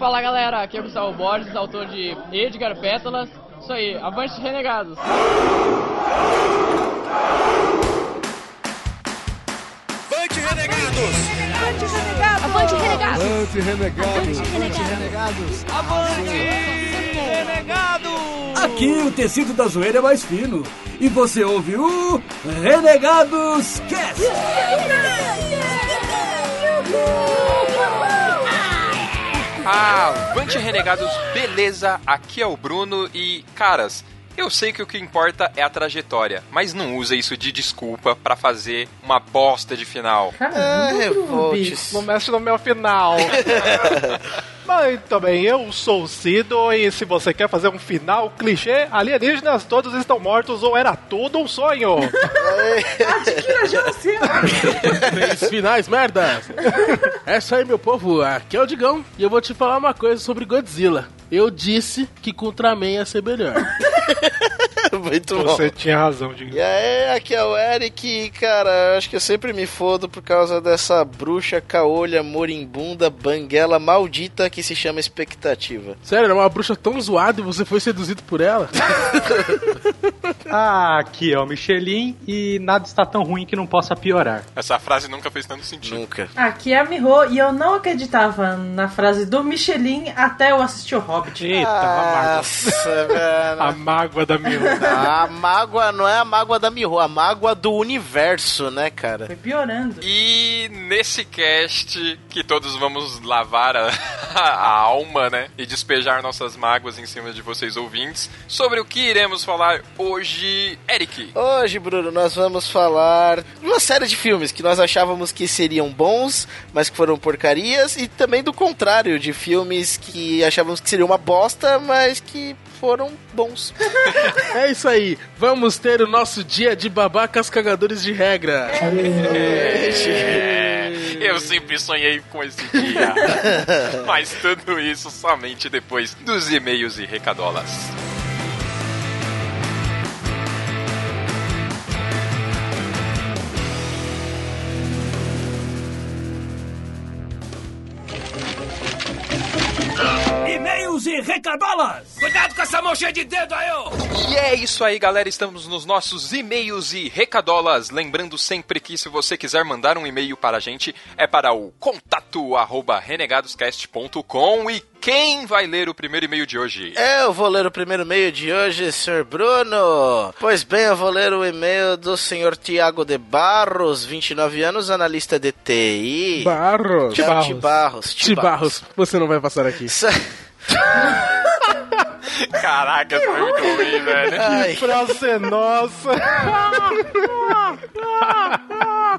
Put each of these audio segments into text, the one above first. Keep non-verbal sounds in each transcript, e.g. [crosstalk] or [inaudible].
Fala galera, aqui é o Gustavo Borges, autor de Edgar Pétalas. Isso aí, avante renegados! Avante renegados! Avante renegados! Avante renegados! Avante renegados! Avante renegados! Aqui o tecido da zoeira é mais fino. E você ouve o Renegados Cast! Avante renegados, beleza? Aqui é o Bruno e, caras, eu sei que o que importa é a trajetória, mas não usa isso de desculpa pra fazer uma bosta de final. É, revoltes. Não mexe no meu final. [laughs] Muito bem, eu sou o Cido e se você quer fazer um final clichê, alienígenas todos estão mortos ou era tudo um sonho. [laughs] Adquira seu. Três finais, merda! É isso aí, meu povo. Aqui é o Digão e eu vou te falar uma coisa sobre Godzilla. Eu disse que com Ultraman ia ser melhor. [laughs] Muito bom. Você tinha razão, Diego. E aí, aqui é o Eric e, cara, acho que eu sempre me fodo por causa dessa bruxa caolha, morimbunda, banguela maldita que se chama expectativa. Sério, era uma bruxa tão zoada e você foi seduzido por ela? [laughs] Ah, aqui é o Michelin e nada está tão ruim que não possa piorar. Essa frase nunca fez tanto sentido. Nunca. Aqui é a Miho e eu não acreditava na frase do Michelin até eu assistir o Hobbit. Eita. Nossa, velho. A mágoa da minha. [laughs] A mágoa não é a mágoa da Miho, a mágoa do universo, né, cara? Foi piorando. E nesse cast que todos vamos lavar a, [laughs] a alma, né? E despejar nossas mágoas em cima de vocês ouvintes, sobre o que iremos falar hoje, Eric. Hoje, Bruno, nós vamos falar de uma série de filmes que nós achávamos que seriam bons, mas que foram porcarias, e também do contrário, de filmes que achávamos que seriam uma bosta, mas que foram bons. É isso aí. Vamos ter o nosso dia de babacas cagadores de regra. É, eu sempre sonhei com esse dia. [laughs] Mas tudo isso somente depois dos e-mails e recadolas. E recadolas! Cuidado com essa mão cheia de dedo aí! E é isso aí, galera. Estamos nos nossos e-mails e recadolas. Lembrando sempre que se você quiser mandar um e-mail para a gente, é para o contato arroba renegadoscast.com. E quem vai ler o primeiro e-mail de hoje? Eu vou ler o primeiro e-mail de hoje, Sr. Bruno. Pois bem, eu vou ler o e-mail do Sr. Tiago de Barros, 29 anos, analista de TI. Barros. Tiago de Barros. Tibarros, você não vai passar aqui. [laughs] Caraca, essa foi muito ruim, velho. Ai, Frase nossa.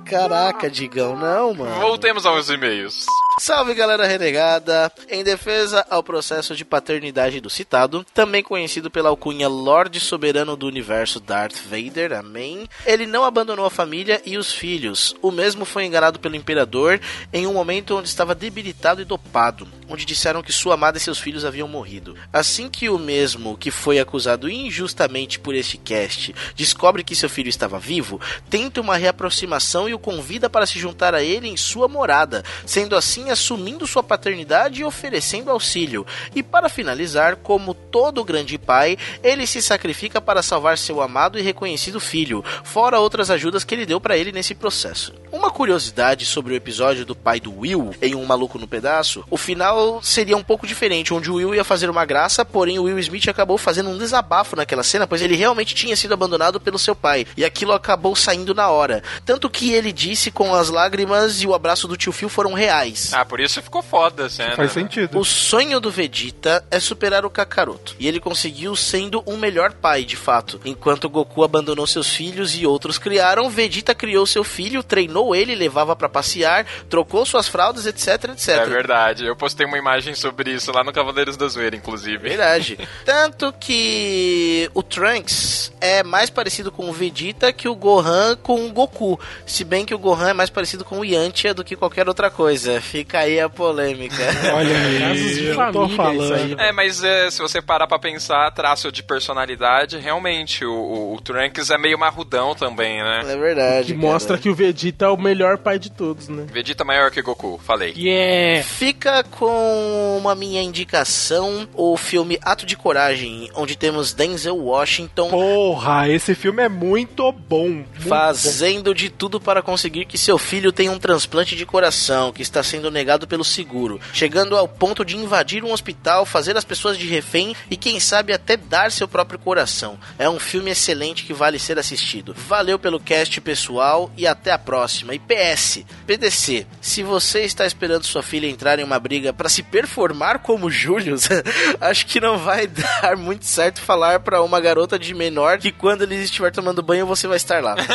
caraca, Digão, não, mano. Voltemos aos e-mails. Salve galera renegada! Em defesa ao processo de paternidade do citado, também conhecido pela alcunha Lorde Soberano do Universo Darth Vader, amém. Ele não abandonou a família e os filhos. O mesmo foi enganado pelo Imperador em um momento onde estava debilitado e dopado, onde disseram que sua amada e seus filhos haviam morrido. Assim que o mesmo que foi acusado injustamente por este cast descobre que seu filho estava vivo, tenta uma reaproximação e o convida para se juntar a ele em sua morada, sendo assim assumindo sua paternidade e oferecendo auxílio. E para finalizar, como todo grande pai, ele se sacrifica para salvar seu amado e reconhecido filho, fora outras ajudas que ele deu para ele nesse processo. Uma curiosidade sobre o episódio do pai do Will em Um Maluco no Pedaço, o final seria um pouco diferente, onde o Will ia fazer uma graça, porém o Will Smith acabou fazendo um desabafo naquela cena, pois ele realmente tinha sido abandonado pelo seu pai, e aquilo acabou saindo na hora. Tanto que ele disse com as lágrimas e o abraço do tio Phil foram reais. Ah, por isso ficou foda a cena. Faz sentido. O sonho do Vegeta é superar o Kakaroto, e ele conseguiu sendo um melhor pai, de fato. Enquanto Goku abandonou seus filhos e outros criaram, Vegeta criou seu filho, treinou ele, levava pra passear, trocou suas fraldas, etc, etc. É verdade, eu postei uma imagem sobre isso lá no Cavaleiros da Zoeira, inclusive. Verdade. [laughs] Tanto que o Trunks é mais parecido com o Vegeta que o Gohan com o Goku. Se bem que o Gohan é mais parecido com o Yantia do que qualquer outra coisa. Fica aí a polêmica. [laughs] Olha Casos de aí, eu tô falando. isso aí. É, mas é, se você parar pra pensar, traço de personalidade, realmente, o, o, o Trunks é meio marrudão também, né? É verdade. Que cara. mostra que o Vegeta o melhor pai de todos, né? Vegeta maior que Goku, falei. Yeah! Fica com uma minha indicação, o filme Ato de Coragem, onde temos Denzel Washington Porra, esse filme é muito bom. muito fazendo de tudo para conseguir que seu filho tenha um transplante de coração, que está sendo negado pelo seguro, chegando ao ponto de invadir um hospital, fazer as pessoas de refém e quem sabe até dar seu próprio coração. É um filme excelente que vale ser assistido. Valeu pelo cast pessoal e até a próxima. E PS, PDC, se você está esperando sua filha entrar em uma briga para se performar como Július, [laughs] acho que não vai [laughs] dar muito certo falar para uma garota de menor que quando ele estiver tomando banho você vai estar lá. [laughs]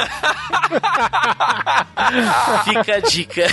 Fica a dica.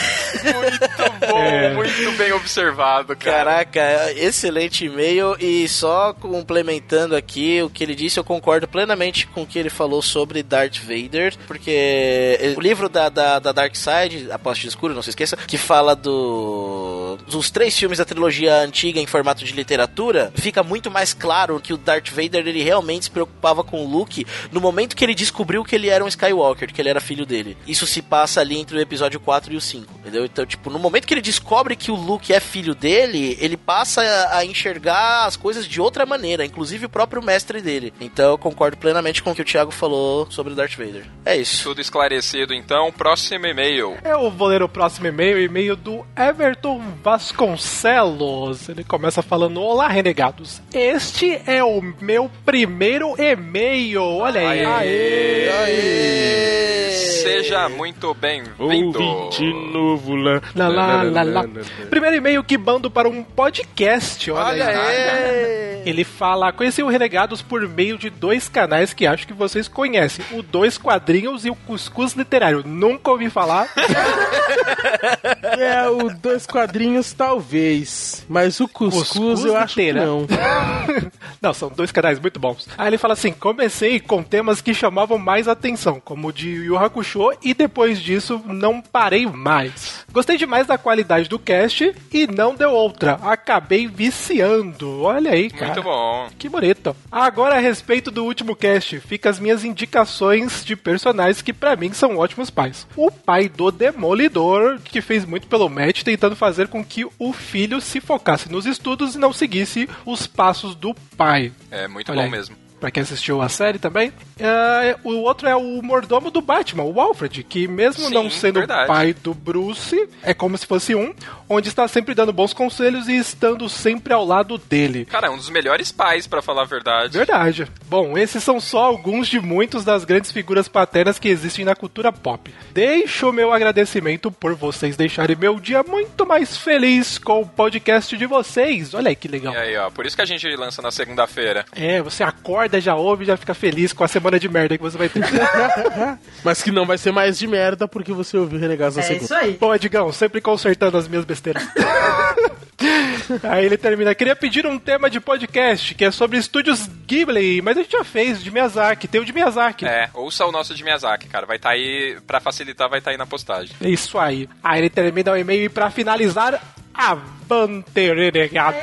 Muito bom, É. muito bem observado, cara. Caraca, excelente e-mail e só complementando aqui o que ele disse, eu concordo plenamente com o que ele falou sobre Darth Vader, porque o livro da, da, da Dark Side, A Poste Escuro, não se esqueça, que fala do dos três filmes da trilogia antiga em formato de literatura, fica muito mais claro que o Darth Vader ele realmente se preocupava com o Luke no momento que ele descobriu que ele era um Skywalker, que ele era filho dele. Isso se passa ali entre o episódio 4 e o 5, entendeu? Então, tipo, no momento que ele descobre que o Luke é filho dele, ele passa a, enxergar as coisas de outra maneira, inclusive o próprio mestre dele. Então, eu concordo plenamente com o que o Thiago falou sobre o Darth Vader. É isso. Tudo esclarecido, então. Próximo e-mail. Eu vou ler o próximo e-mail, e-mail do Everton Vasconcelos. Ele começa falando: Olá, renegados. Este é o meu primeiro e-mail. Olha aí. Aê. Seja muito bem-vindo. Ouvinte novo lá. Lá, lá, lá, lá. Primeiro e-mail que mando para um podcast. Olha, Olha aí. Ele fala: Conheci o Renegados por meio de dois canais que acho que vocês conhecem: o Dois Quadrinhos e o Cuscuz Literário. Nunca ouvi falar. [laughs] É, o dois quadrinhos talvez, mas o cuscuz, Cuscuz eu acho que não. [laughs] Não, são dois canais muito bons. Aí ele fala assim: comecei com temas que chamavam mais atenção, como o de Yu Hakusho, e depois disso não parei mais. Gostei demais da qualidade do cast e não deu outra. Acabei viciando. Olha aí, cara. Muito bom. Que bonito. Agora a respeito do último cast, fica as minhas indicações de personagens que pra mim são ótimos pais. O pai do Demolidor, que fez muito pelo Matt, tentando fazer com que o filho se focasse nos estudos e não seguisse os passos do pai. É muito Olha bom aí. mesmo. Pra quem assistiu a série também. É, o outro é o mordomo do Batman, o Alfred, que mesmo Sim, não sendo verdade. pai do Bruce, é como se fosse um, onde está sempre dando bons conselhos e estando sempre ao lado dele. Cara, é um dos melhores pais, pra falar a verdade. Verdade. Bom, esses são só alguns de muitos das grandes figuras paternas que existem na cultura pop. Deixo meu agradecimento por vocês deixarem meu dia muito mais feliz com o podcast de vocês. Olha aí que legal. E aí, ó, por isso que a gente lança na segunda-feira. É, você acorda, já ouve, já fica feliz com a semana de merda que você vai ter. [laughs] Mas que não vai ser mais de merda porque você ouviu Renegados na É segunda. isso aí. Bom, Edgão, sempre consertando as minhas besteiras. [laughs] Aí ele termina. Queria pedir um tema de podcast que é sobre estúdios Ghibli, mas a gente já fez, de Miyazaki. Tem o de Miyazaki. É, ouça o nosso de Miyazaki, cara. Vai estar aí, pra facilitar, vai estar aí na postagem. É Isso aí. Aí ele termina o e-mail e pra finalizar, avante renegado.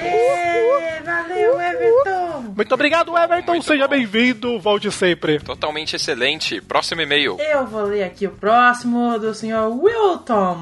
Valeu, Everton! Muito obrigado, Everton. Muito Seja bem-vindo. Volte sempre. Totalmente excelente. Próximo e-mail. Eu vou ler aqui o próximo do senhor Wilton.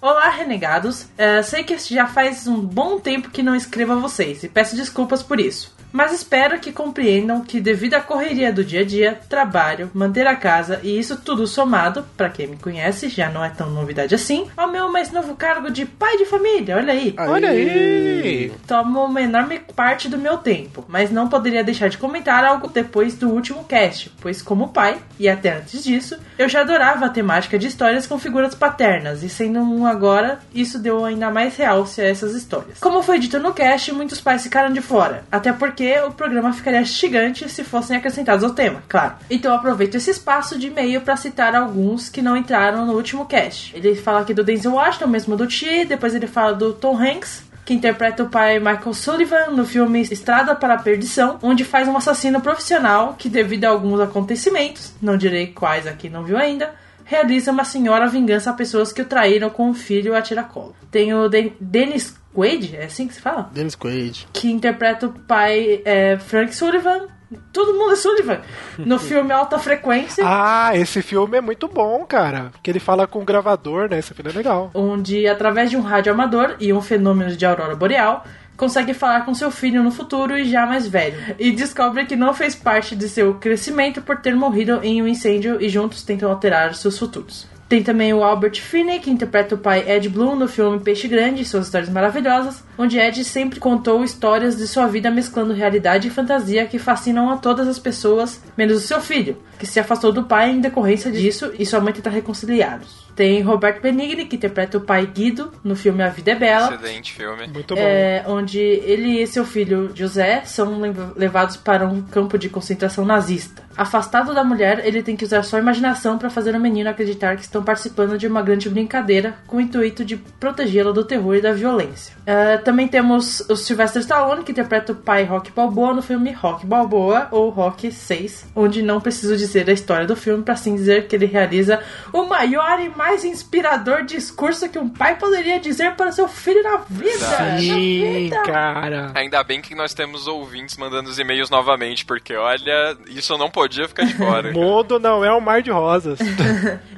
Olá, renegados. É, sei que já faz um bom tempo que não escrevo a vocês e peço desculpas por isso. Mas espero que compreendam que, devido à correria do dia a dia, trabalho, manter a casa e isso tudo somado, pra quem me conhece, já não é tão novidade assim, ao meu mais novo cargo de pai de família. Olha aí. Olha aí. Toma uma enorme parte do meu tempo, mas não poderia deixar de comentar algo depois do último cast, pois como pai, e até antes disso, eu já adorava a temática de histórias com figuras paternas, e sendo um agora, isso deu ainda mais realce a essas histórias. Como foi dito no cast, muitos pais ficaram de fora, até porque o programa ficaria gigante se fossem acrescentados ao tema, claro. Então aproveito esse espaço de e-mail para citar alguns que não entraram no último cast. Ele fala aqui do Denzel Washington, mesmo do Ti, depois ele fala do Tom Hanks, que interpreta o pai Michael Sullivan no filme Estrada para a Perdição, onde faz um assassino profissional que, devido a alguns acontecimentos, não direi quais aqui não viu ainda, realiza uma senhora vingança a pessoas que o traíram com o filho a tiracolo. Tem o Den Dennis Quaid, é assim que se fala? Dennis Quaid. Que interpreta o pai é, Frank Sullivan Todo mundo é Sullivan. No [laughs] filme Alta Frequência. Ah, esse filme é muito bom, cara. Porque ele fala com o gravador, né? Esse filme é legal. Onde, através de um rádio amador e um fenômeno de aurora boreal, consegue falar com seu filho no futuro e já mais velho. E descobre que não fez parte de seu crescimento por ter morrido em um incêndio e juntos tentam alterar seus futuros. Tem também o Albert Finney, que interpreta o pai Ed Bloom no filme Peixe Grande e suas histórias maravilhosas, onde Ed sempre contou histórias de sua vida mesclando realidade e fantasia que fascinam a todas as pessoas, menos o seu filho, que se afastou do pai em decorrência disso e sua mãe tenta reconciliá-los. Tem Roberto Benigni, que interpreta o pai Guido no filme A Vida é Bela. Excelente filme. Muito bom. É, onde ele e seu filho José são lev- levados para um campo de concentração nazista. Afastado da mulher, ele tem que usar sua imaginação para fazer o menino acreditar que estão participando de uma grande brincadeira com o intuito de protegê-lo do terror e da violência. É, também temos o Sylvester Stallone, que interpreta o pai Rock Balboa no filme Rock Balboa ou Rock 6, onde não preciso dizer a história do filme para assim dizer que ele realiza o maior e mais inspirador discurso que um pai poderia dizer para seu filho na vida. Na Sim, vida. cara. Ainda bem que nós temos ouvintes mandando os e-mails novamente, porque olha, isso não podia ficar de fora. [laughs] O mundo não é um mar de rosas. [laughs]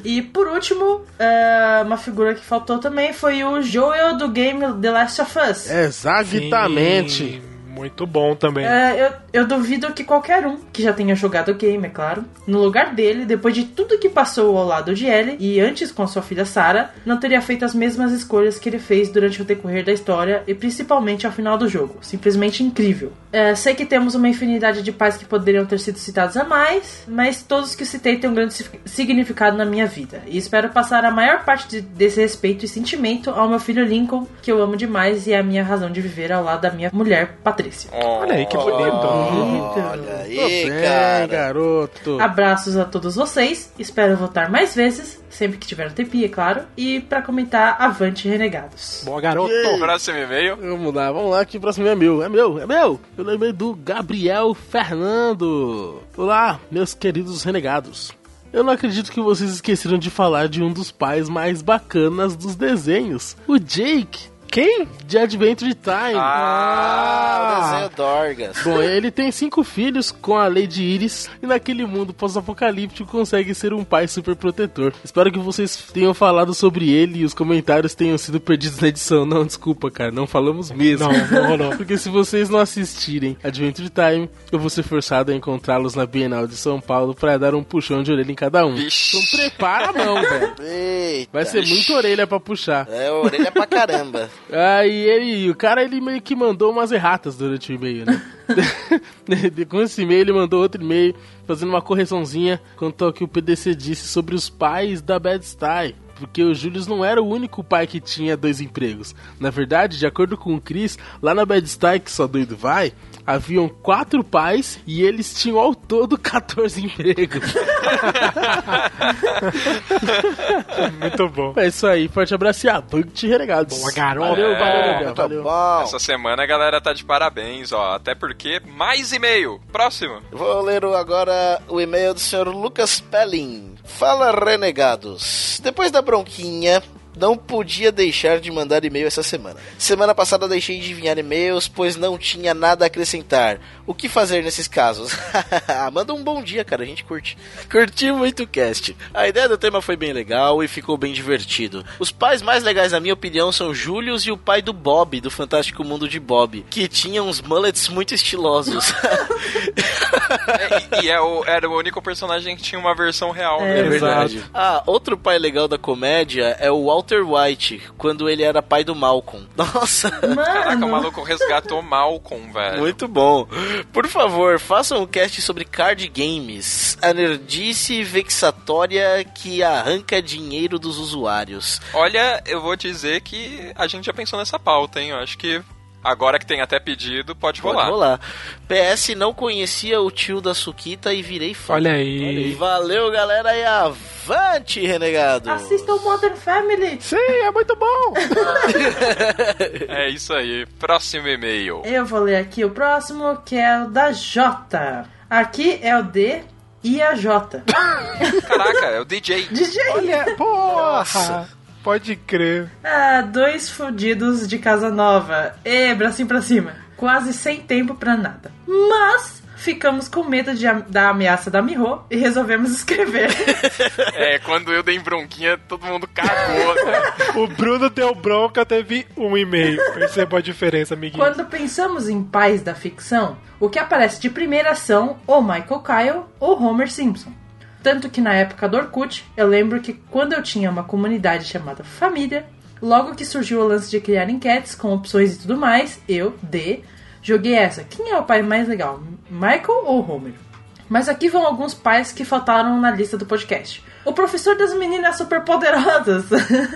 E por último, é, uma figura que faltou também foi o Joel do game The Last of Us. Exatamente. Sim, Muito bom também. É, eu, eu duvido que qualquer um que já tenha jogado o game, é claro, no lugar dele, depois de tudo que passou ao lado de Ellie e antes com sua filha Sarah, não teria feito as mesmas escolhas que ele fez durante o decorrer da história e principalmente ao final do jogo. Simplesmente incrível. É, sei que temos uma infinidade de pais que poderiam ter sido citados a mais, mas todos que citei têm um grande si- significado na minha vida. E espero passar a maior parte de- desse respeito e sentimento ao meu filho Lincoln, que eu amo demais e é a minha razão de viver ao lado da minha mulher Patrícia. Olha aí que bonito. Olha Tô aí, bem, cara. garoto. Abraços a todos vocês. Espero voltar mais vezes, sempre que tiver um tempinho, é claro. E pra comentar Avante Renegados. Boa, garoto. Próximo e-mail. Vamos lá, vamos lá, que o próximo é meu. É meu, é meu. Eu lembrei do Gabriel Fernando. Olá, meus queridos renegados. Eu não acredito que vocês esqueceram de falar de um dos pais mais bacanas dos desenhos, o Jake. Quem? De Adventure Time. Ah, o desenho Dorgas. Bom, ele tem cinco filhos com a Lady Iris e naquele mundo pós-apocalíptico consegue ser um pai super protetor. Espero que vocês tenham falado sobre ele e os comentários tenham sido perdidos na edição. Não, desculpa, cara, não falamos mesmo. Não, não rolou. [laughs] Porque se vocês não assistirem Adventure Time, eu vou ser forçado a encontrá-los na Bienal de São Paulo para dar um puxão de orelha em cada um. Vixe. Então prepara a mão, velho. [laughs] Vai ser muita orelha pra puxar. É, orelha pra caramba. [laughs] Aí ele, o cara ele meio que mandou umas erratas durante o e-mail, né? [laughs] Com esse e-mail ele mandou outro e-mail fazendo uma correçãozinha quanto ao que o PDC disse sobre os pais da Bad Style. Porque o Julius não era o único pai que tinha dois empregos. Na verdade, de acordo com o Chris, lá na Bad Style, que só doido vai, haviam quatro pais e eles tinham ao todo [laughs] 14 empregos. [laughs] Muito bom. é isso aí, forte abraço e avante renegados. Boa, garoto. Valeu, valeu, Gabriel, Muito valeu. bom. Essa semana a galera tá de parabéns, ó. Até porque mais e-mail. Próximo. Vou ler agora o e-mail do senhor Lucas Pelling. Fala, renegados. Depois da bronquinha, não podia deixar de mandar e-mail essa semana. Semana passada deixei de enviar e-mails, pois não tinha nada a acrescentar. O que fazer nesses casos? [laughs] Manda um bom dia, cara, a gente curte. Curti muito o cast. A ideia do tema foi bem legal e ficou bem divertido. Os pais mais legais, na minha opinião, são Julius e o pai do Bob, do Fantástico Mundo de Bob, que tinham uns mullets muito estilosos. [laughs] É, e é o- era o único personagem que tinha uma versão real. É né? verdade. Ah, outro pai legal da comédia é o Walter White, quando ele era pai do Malcolm. [laughs] Nossa, Caraca, o Mano, maluco resgatou Malcolm, velho. muito bom. Por favor, façam um cast sobre card games, a nerdice vexatória que arranca dinheiro dos usuários. Olha, eu vou dizer que a gente já pensou nessa pauta, hein? Eu acho que agora que tem até pedido, pode Pode rolar. rolar. PS, não conhecia o tio da Suquita e virei fã. Olha aí. Valeu, galera, e avante, renegado! assistam Modern Family. Sim, é muito bom. [laughs] É isso aí. Próximo e-mail. Eu vou ler aqui o próximo, que é o da J. Aqui é o D e a J. Caraca, é o DJ. [laughs] DJ! Olha, porra. Pode crer. Ah, dois fudidos de casa nova. E bracinho pra cima. Quase sem tempo pra nada. Mas ficamos com medo de, da ameaça da Miho e resolvemos [laughs] escrever. É, quando eu dei bronquinha, todo mundo cagou, né? O Bruno deu bronca, teve um e-mail. Perceba a diferença, amiguinho. Quando pensamos em pais da ficção, o que aparece de primeira são ou Michael Kyle ou Homer Simpson. Tanto que na época do Orkut, eu lembro que quando eu tinha uma comunidade chamada Família, logo que surgiu o lance de criar enquetes com opções e tudo mais, eu, D, joguei essa. Quem é o pai mais legal, Michael ou Homer? Mas aqui vão alguns pais que faltaram na lista do podcast. O professor das meninas superpoderosas.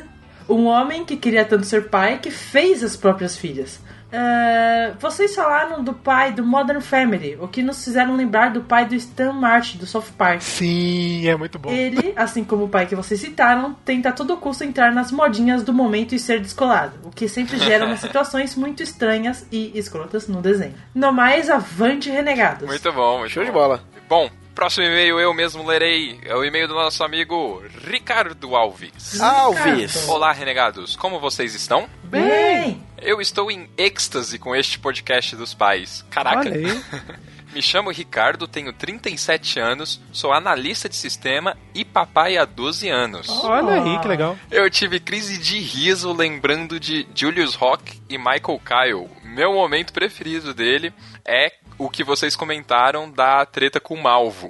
[laughs] um homem que queria tanto ser pai que fez as próprias filhas. É, vocês falaram do pai do Modern Family, o que nos fizeram lembrar do pai do Stan Martin, do South Park. Sim, é muito bom. Ele, assim como o pai que vocês citaram, tenta a todo custo entrar nas modinhas do momento e ser descolado, o que sempre gera umas [laughs] situações muito estranhas e escrotas no desenho. No mais, avante renegados. Muito bom, muito Show bom. de bola. Bom, próximo e-mail eu mesmo lerei. É o e-mail do nosso amigo Ricardo Alves. Alves. Olá, renegados. Como vocês estão? Bem! Eu estou em êxtase com este podcast dos pais. Caraca. [laughs] Me chamo Ricardo, tenho 37 anos, sou analista de sistema e papai há 12 anos. Olha aí, que legal. Eu tive crise de riso lembrando de Julius Rock e Michael Kyle. Meu momento preferido dele é o que vocês comentaram da treta com o Malvo.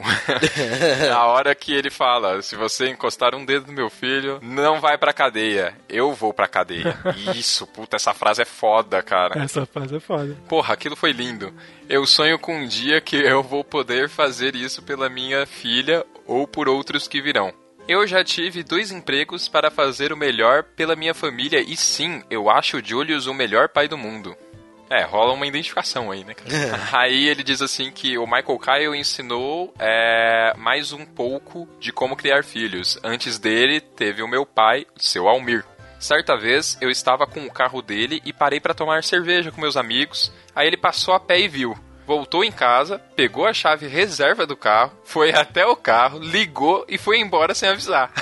[laughs] Na hora que ele fala: se você encostar um dedo no meu filho, não vai pra cadeia. Eu vou pra cadeia. [laughs] Isso, puta, essa frase é foda, cara. Essa fase é foda. Porra, aquilo foi lindo. Eu sonho com um dia que eu vou poder fazer isso pela minha filha ou por outros que virão. Eu já tive dois empregos para fazer o melhor pela minha família e sim, eu acho o Julius o melhor pai do mundo. É, rola uma identificação aí, né, cara? [laughs] aí ele diz assim que o Michael Kyle ensinou é, mais um pouco de como criar filhos. Antes dele, teve o meu pai, seu Almir. Certa vez, eu estava com o carro dele e parei para tomar cerveja com meus amigos. Aí ele passou a pé e viu. Voltou em casa, pegou a chave reserva do carro, foi até o carro, ligou e foi embora sem avisar.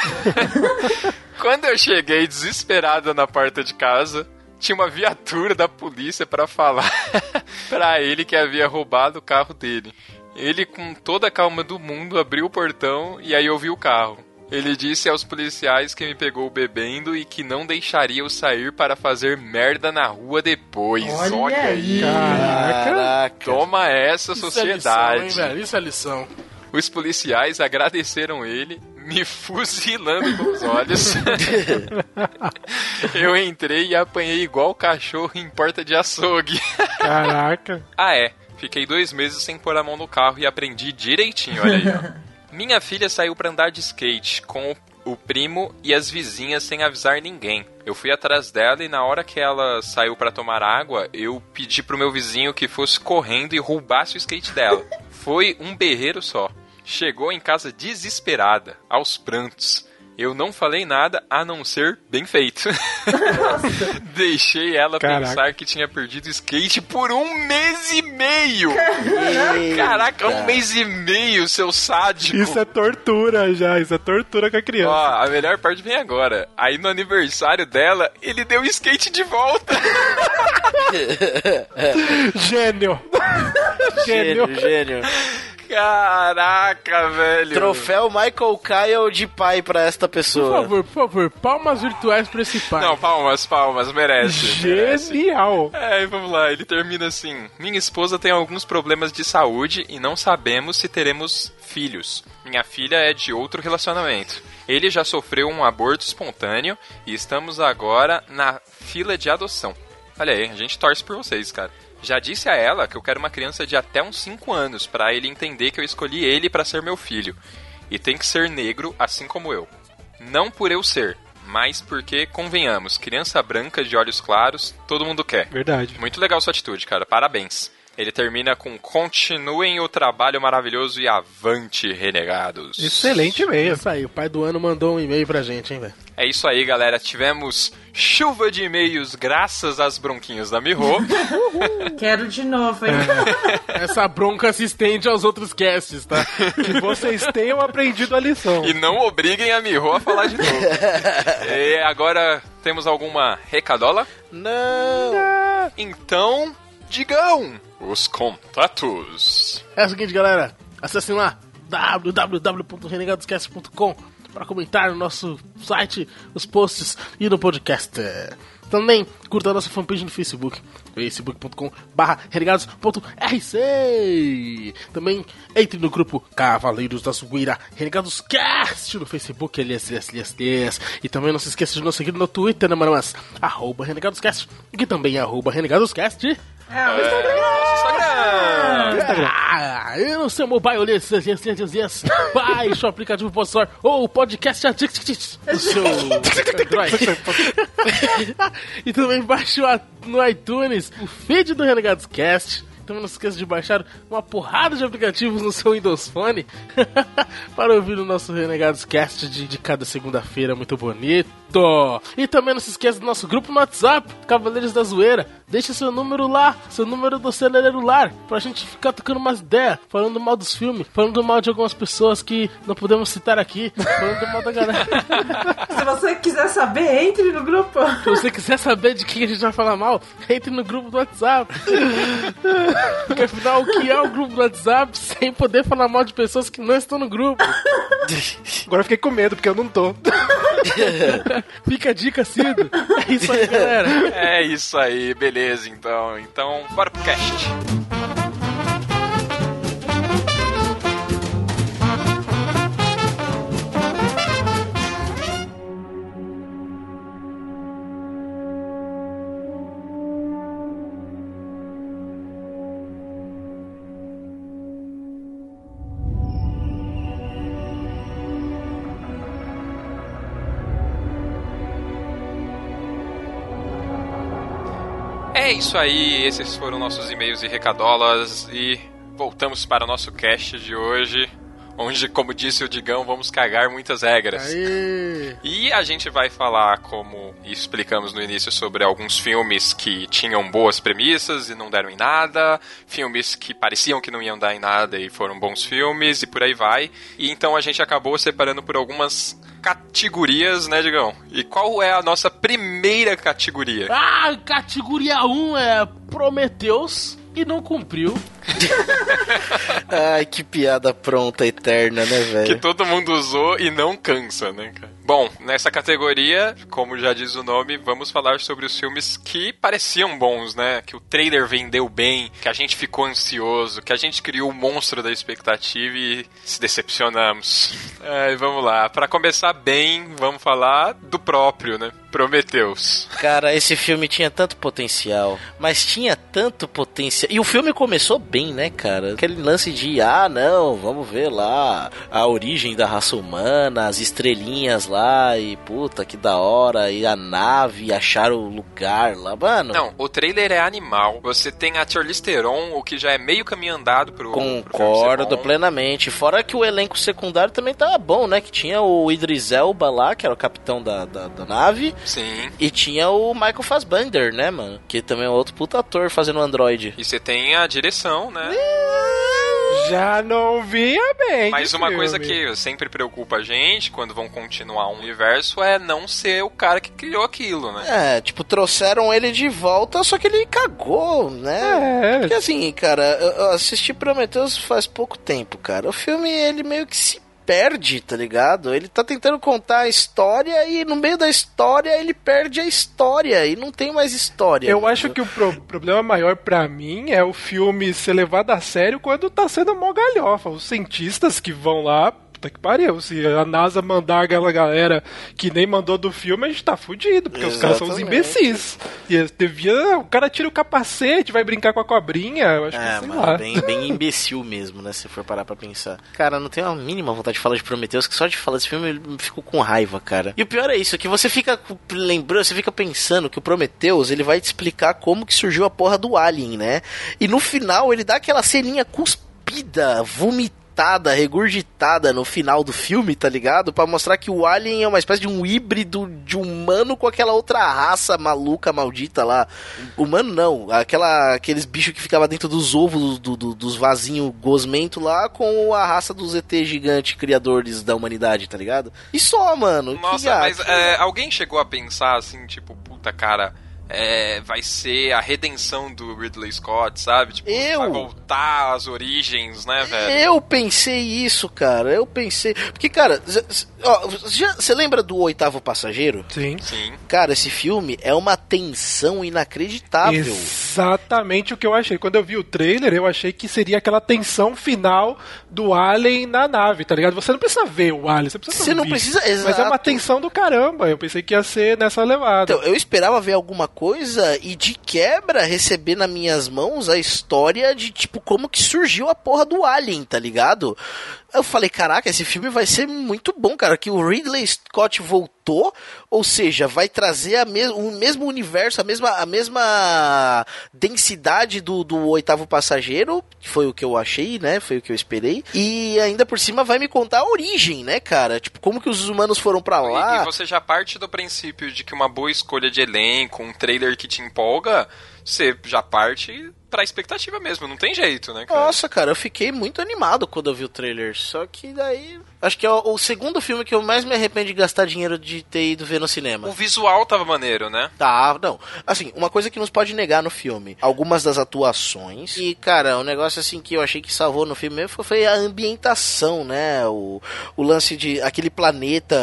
[laughs] Quando eu cheguei desesperada na porta de casa, tinha uma viatura da polícia para falar [laughs] para ele que havia roubado o carro dele. Ele, com toda a calma do mundo, abriu o portão e aí eu vi o carro. Ele disse aos policiais que me pegou bebendo e que não deixaria eu sair para fazer merda na rua depois. Olha Olha, aí. Caraca. Toma essa Isso é sociedade. lição, hein? Isso é lição. Os policiais agradeceram ele, me fuzilando com os olhos. [laughs] Eu entrei e apanhei igual cachorro em porta de açougue. Caraca. Ah, é. Fiquei dois meses sem pôr a mão no carro e aprendi direitinho, olha aí. ó. [laughs] Minha filha saiu pra andar de skate com o primo e as vizinhas sem avisar ninguém. Eu fui atrás dela e na hora que ela saiu pra tomar água, eu pedi pro meu vizinho que fosse correndo e roubasse o skate dela. Foi um berreiro só. Chegou em casa desesperada, aos prantos. Eu não falei nada a não ser bem feito. [laughs] Deixei ela Caraca. pensar que tinha perdido o skate por um mês e meio. Caraca, um mês e meio, seu sádico. Isso é tortura já, isso é tortura com a criança. Ó, a melhor parte vem agora. Aí no aniversário dela, ele deu o skate de volta. [laughs] Gênio. Gênio. Gênio, gênio. Caraca, velho. Troféu Michael Kyle de pai pra esta Por pessoa. favor, por favor, palmas virtuais pra esse pai. Não, palmas, palmas, merece. merece. Genial. É, e vamos lá, ele termina assim: Minha esposa tem alguns problemas de saúde e não sabemos se teremos filhos. Minha filha é de outro relacionamento. Ele já sofreu um aborto espontâneo e estamos agora na fila de adoção. Olha aí, a gente torce por vocês, cara. Já disse a ela que eu quero uma criança de até uns 5 anos para ele entender que eu escolhi ele para ser meu filho. E tem que ser negro assim como eu. Não por eu ser, mas porque, convenhamos, criança branca de olhos claros, todo mundo quer. Verdade. Muito legal sua atitude, cara. Parabéns. Ele termina com continuem o trabalho maravilhoso e avante, renegados. Excelente e-mail. Isso aí, o pai do ano mandou um e-mail pra gente, hein, velho. É isso aí, galera. Tivemos chuva de e-mails graças às bronquinhas da Miho. Quero de novo, hein? [laughs] Essa bronca se estende aos outros casts, tá? Que vocês tenham aprendido a lição. e não obriguem a Miho a falar de novo. [laughs] e agora temos alguma recadola? Não. Então, Digão, os contatos. É o seguinte, galera. Acessem lá www.renegadoscast.com para comentar no nosso site, os posts e no podcast. Também curta a nossa fanpage no Facebook, facebook.com renegados.rc. Também entre no grupo Cavaleiros da Zoeira Renegados Cast no Facebook, aliás, aliás, aliás, aliás. E também não se esqueça de nos seguir no Twitter, né, manas? Arroba RenegadosCast, que também é arroba RenegadosCast. É, o Instagram. Ah, eu não sei mobile, yes, yes, yes, yes, yes. Baixe o aplicativo Postor ou o podcast Addict do seu Android. [laughs] e também baixe no iTunes o feed do Renegados Cast. Também não se esqueça de baixar uma porrada de aplicativos no seu Windows Phone [laughs] para ouvir o nosso Renegados Cast de, de cada segunda-feira, muito bonito. E também não se esqueça do nosso grupo no WhatsApp, Cavaleiros da Zoeira. Deixa seu número lá, seu número do celular, pra gente ficar tocando umas ideias, falando mal dos filmes, falando mal de algumas pessoas que não podemos citar aqui, falando mal da galera. [laughs] Se você quiser saber, entre no grupo. Se você quiser saber de quem a gente vai falar mal, entre no grupo do WhatsApp. [laughs] Porque afinal, o que é o grupo do WhatsApp sem poder falar mal de pessoas que não estão no grupo? [laughs] Agora eu fiquei com medo, porque eu não tô. [laughs] Fica a dica, Cido. É isso aí, galera. É isso aí, beleza então. Então, bora pro cast. É isso aí, esses foram nossos e-mails e recadolas e voltamos para o nosso cast de hoje, onde, como disse o Digão, vamos cagar muitas regras. Aê. E a gente vai falar, como explicamos no início, sobre alguns filmes que tinham boas premissas e não deram em nada, filmes que pareciam que não iam dar em nada e foram bons filmes, e por aí vai. E então a gente acabou separando por algumas categorias, né, Digão? E qual é a nossa primeira categoria? Ah, categoria 1 é Prometeus e não cumpriu. [laughs] Ai, que piada pronta, eterna, né, que velho? todo mundo usou e não cansa, né, cara? Bom, nessa categoria, como já diz o nome, vamos falar sobre os filmes que pareciam bons, né? Que o trailer vendeu bem, que a gente ficou ansioso, que a gente criou o monstro da expectativa e se decepcionamos. [laughs] É, vamos lá, Pra começar bem, vamos falar do próprio, né? Prometeus. Cara, esse filme tinha tanto potencial, mas tinha tanto potencial. E o filme começou bem, né, cara? Aquele lance de, ah, não, vamos ver lá a origem da raça humana, as estrelinhas lá, e puta, que da hora, e a nave, achar o lugar lá, mano. Não, o trailer é animal. Você tem a Charlize Theron, o que já é meio caminho andado pro. pro Concordo bom. plenamente. Fora que o elenco secundário também tava bom, né? Que tinha o Idris Elba lá, que era o capitão da, da, da nave. Sim. E tinha o Michael Fassbender, né, mano? Que também é outro puta ator fazendo Android. E você tem a direção, né? Já não vinha bem. Mas uma filme. coisa que sempre preocupa a gente quando vão continuar um universo é não ser o cara que criou aquilo, né? É, tipo, trouxeram ele de volta, só que ele cagou, né? É. Porque assim, cara, eu eu assisti Prometheus faz pouco tempo, cara. O filme, ele meio que se perde, tá ligado? Ele tá tentando contar a história e no meio da história ele perde a história e não tem mais história. Eu acho que o pro- problema maior pra mim é o filme ser levado a sério quando tá sendo mó galhofa. Os cientistas que vão lá, puta que pariu. Se a NASA mandar aquela galera que nem mandou do filme, a gente tá fudido, porque os caras são os Exatamente. imbecis. E devia, o cara tira o capacete, vai brincar com a cobrinha, eu acho É, que sei mano, lá. bem, bem imbecil mesmo, né? Se for parar pra pensar. Cara, não tenho a mínima vontade de falar de Prometheus, que só de falar desse filme eu fico com raiva, cara. E o pior é isso, que você fica lembrando, você fica pensando que o Prometheus, ele vai te explicar como que surgiu a porra do Alien, né? E no final ele dá aquela ceninha cuspida, vomitada, regurgitada no final do filme, tá ligado? Pra mostrar que o Alien é uma espécie de um híbrido de humano com aquela outra raça maluca, maldita lá. Humano não, aquela, aqueles bichos que ficavam dentro dos ovos do- do- dos vasinhos gosmento lá com a raça dos ET gigante criadores da humanidade, tá ligado? E só, mano. Nossa, mas é, alguém chegou a pensar assim, tipo, puta cara, é, vai ser a redenção do Ridley Scott, sabe? Tipo, Eu? vai voltar às origens, né, velho? Eu pensei isso, cara. Eu pensei. Porque, cara, ó, você lembra do Oitavo Passageiro? Sim. Sim. Cara, esse filme é uma tensão inacreditável. Exatamente o que eu achei. Quando eu vi o trailer, eu achei que seria aquela tensão final do Alien na nave, tá ligado? Você não precisa ver o Alien, você precisa Você não precisa- Mas é uma exato. tensão do caramba. Eu pensei que ia ser nessa levada. Então, eu esperava ver alguma coisa e de quebra receber nas minhas mãos a história de tipo como que surgiu a porra do Alien, tá ligado? Eu falei, caraca, esse filme vai ser muito bom, cara, que o Ridley Scott voltou, ou seja, vai trazer a mes o mesmo universo, a mesma, a mesma densidade do, do oitavo passageiro, que foi o que eu achei, né? Foi o que eu esperei. E ainda por cima vai me contar a origem, né, cara? Tipo, como que os humanos foram pra E- lá. E você já parte do princípio de que uma boa escolha de elenco, um trailer que te empolga, você já parte pra expectativa mesmo, não tem jeito, né, cara? Nossa, cara, eu fiquei muito animado quando eu vi o trailer. Só que daí. Acho que é o, o segundo filme que eu mais me arrependo de gastar dinheiro de ter ido ver no cinema. O visual tava maneiro, né? Tá, não. Assim, uma coisa que nos pode negar no filme. Algumas das atuações. E, cara, um negócio assim que eu achei que salvou no filme mesmo foi, a ambientação, né? O, o lance de aquele planeta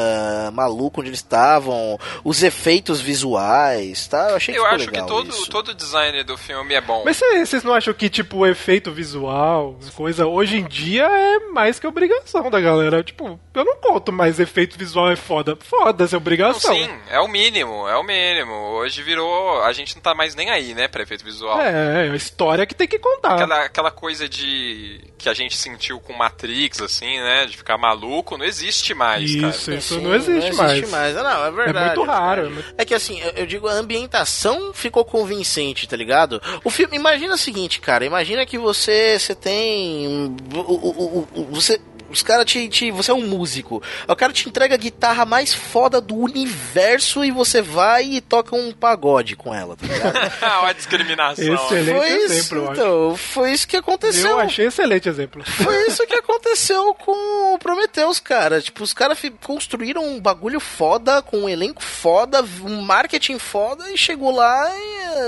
maluco onde eles estavam. Os efeitos visuais, tá? Eu achei que Eu acho que legal todo, isso. todo o design do filme é bom. Mas cê- vocês não acham que, tipo, o efeito visual, coisa, hoje em dia é mais que obrigação da galera? Tipo, eu não conto mais efeito visual é foda. Foda-se, é Não, obrigação. sim, é o mínimo, é o mínimo. Hoje virou. A gente não tá mais nem aí, né, pra efeito visual. É, é a história que tem que contar. Aquela, aquela coisa de. que a gente sentiu com Matrix, assim, né? De ficar maluco, não existe mais, cara. Isso, isso não existe mais. mais. Não, é verdade. É muito raro. verdade. É que assim, eu, eu digo, a ambientação ficou convincente, tá ligado? O filme, imagina o seguinte, cara, imagina que você, você tem, o, o- o- você, os caras te, te, você é um músico, o cara te entrega a guitarra mais foda do universo e você vai e toca um pagode com ela, tá ligado? [laughs] Olha a discriminação. Excelente foi isso, exemplo, eu acho. então, foi isso que aconteceu. Eu achei excelente exemplo. Foi isso que aconteceu com o Prometheus, cara. Tipo, os caras construíram um bagulho foda, com um elenco foda, um marketing foda, e chegou lá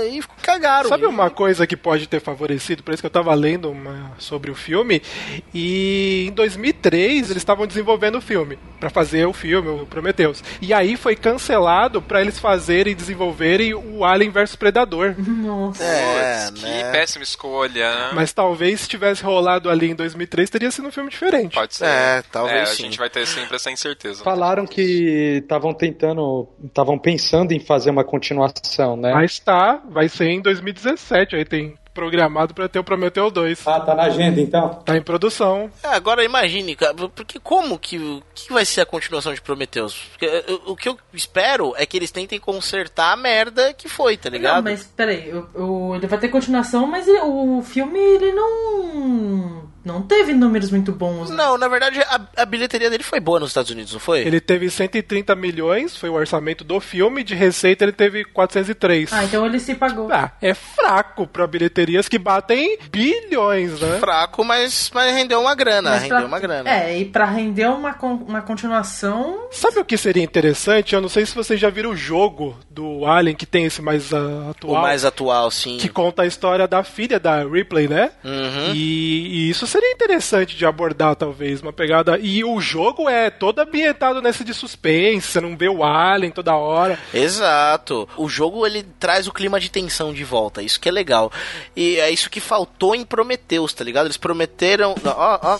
e, e cagaram. Sabe uma coisa que pode ter favorecido? Por isso que eu tava lendo uma- sobre o filme. E em 2003 eles estavam desenvolvendo o filme pra fazer o filme, o Prometheus. E aí foi cancelado pra eles fazerem e desenvolverem o Alien vs Predador. Nossa. É, que né? péssima escolha, né? Mas talvez se tivesse rolado ali em 2003 teria sido um filme diferente. Pode ser. É, talvez É, a sim. gente vai ter sempre essa incerteza. Falaram que estavam tentando, estavam pensando em fazer uma continuação, né? Mas tá, vai ser em 2017. Aí tem programado pra ter o Prometheus 2. Ah, tá na agenda então? Tá em produção. É, agora imagine, cara, porque como que, o que vai ser a continuação de Prometheus? Porque, eh, o que eu espero é que eles tentem consertar a merda que foi, tá ligado? Não, mas peraí, o, o- ele vai ter continuação, mas ele- o filme ele não. Não teve números muito bons. né? Não, na verdade, a, a bilheteria dele foi boa nos Estados Unidos, não foi? Ele teve 130 milhões, foi o orçamento do filme. De receita ele teve 403. Ah, então ele se pagou. Ah, é fraco pra bilheterias que batem bilhões, né? Fraco, mas, mas rendeu uma grana, Mas rendeu pra- uma grana. É, e pra render uma, uma continuação. Sabe o que seria interessante? Eu não sei se vocês já viram o jogo do Alien que tem esse mais O atual. mais atual, sim. Que conta a história da filha da Ripley, né? Uhum. E, e isso seria interessante de abordar, talvez, uma pegada. E o jogo é todo ambientado nesse de suspense, você não vê o Alien toda hora. Exato. O jogo ele traz o clima de tensão de volta, isso que é legal. E é isso que faltou em Prometheus, tá ligado? Eles prometeram, ó, ó,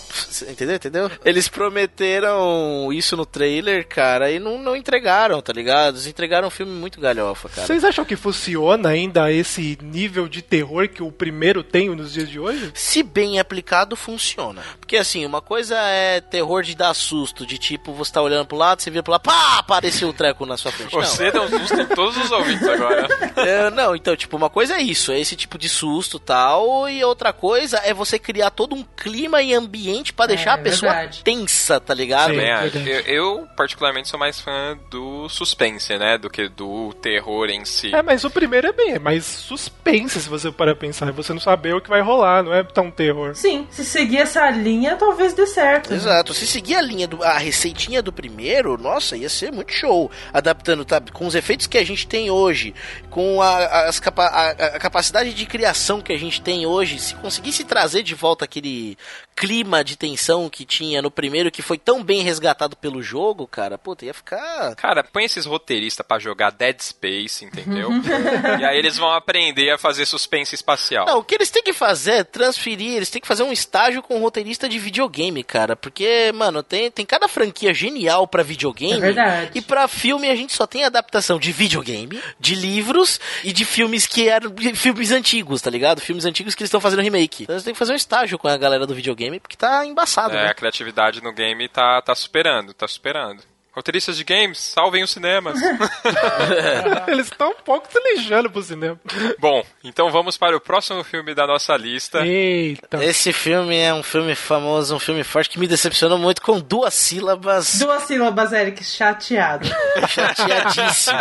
entendeu? Entendeu? Eles prometeram isso no trailer, cara, e não, não entregaram, tá ligado? Eles entregaram um filme muito galhofa, cara. Vocês acham que funciona ainda esse nível de terror que o primeiro tem nos dias de hoje? Se bem aplicado, funciona. Porque assim, uma coisa é terror de dar susto, de tipo, você tá olhando pro lado, você vira pro lado, pá, apareceu um treco na sua frente. Não. Você deu um susto em todos os ouvintes agora. [laughs] É, não, então, tipo, uma coisa é isso, é esse tipo de susto tal, e outra coisa é você criar todo um clima e ambiente pra deixar É, a pessoa verdade. tensa, tá ligado? Sim. Verdade. Eu, eu, particularmente, sou mais fã do suspense, né? Do que do terror em si. É, mas o primeiro é bem, é mais suspense se você parar pensar. É Você não saber o que vai rolar, não é tão terror. Sim, se seguir essa linha, talvez dê certo. Exato. Se seguir a linha do a receitinha do primeiro, nossa, ia ser muito show. Adaptando, tá? Com os efeitos que a gente tem hoje, com a, as capa a, a capacidade de criação que a gente tem hoje, se conseguisse trazer de volta aquele clima de tensão que tinha no primeiro, que foi tão bem resgatado pelo jogo, cara, puta, ia ficar. Cara, põe esses roteiristas pra jogar Dead Space, entendeu? [laughs] e aí eles vão aprender a fazer suspense espacial. Não, o que eles têm que fazer é transferir, eles têm que fazer um estágio com um roteirista de videogame, cara. Porque, mano, tem, tem cada franquia genial pra videogame. É verdade. E pra filme a gente só tem adaptação de videogame, de livros e de filmes que eram filmes antigos, tá ligado? Filmes antigos que eles estão fazendo remake. Então eles têm que fazer um estágio com a galera do videogame, porque tá embaçado, É, né? a criatividade no game tá, tá superando, tá superando. Roteiristas de games, salvem os cinemas. [laughs] Eles estão um pouco se lixando pro cinema. Bom, então vamos para o próximo filme da nossa lista. Eita. Esse filme é um filme famoso, um filme forte que me decepcionou muito com duas sílabas. Duas sílabas, Eric, chateado. [laughs] chateadíssimo.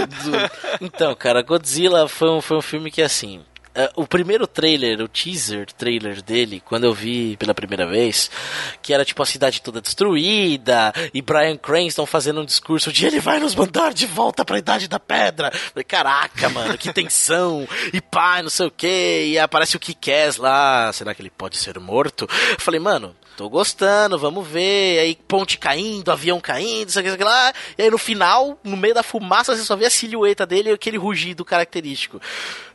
[laughs] então, cara, Godzilla foi um, foi um filme que, assim, o primeiro trailer, o teaser trailer dele, quando eu vi pela primeira vez, que era tipo a cidade toda destruída e Brian Cranston fazendo um discurso de ele vai nos mandar de volta pra Idade da Pedra. Falei, caraca, mano, que tensão. E pai, não sei o que. E aparece o Kikés lá. Será que ele pode ser morto? Falei, mano, tô gostando, vamos ver. Aí ponte caindo, avião caindo, isso aqui, isso aqui lá. E aí no final, no meio da fumaça, você só vê a silhueta dele e aquele rugido característico.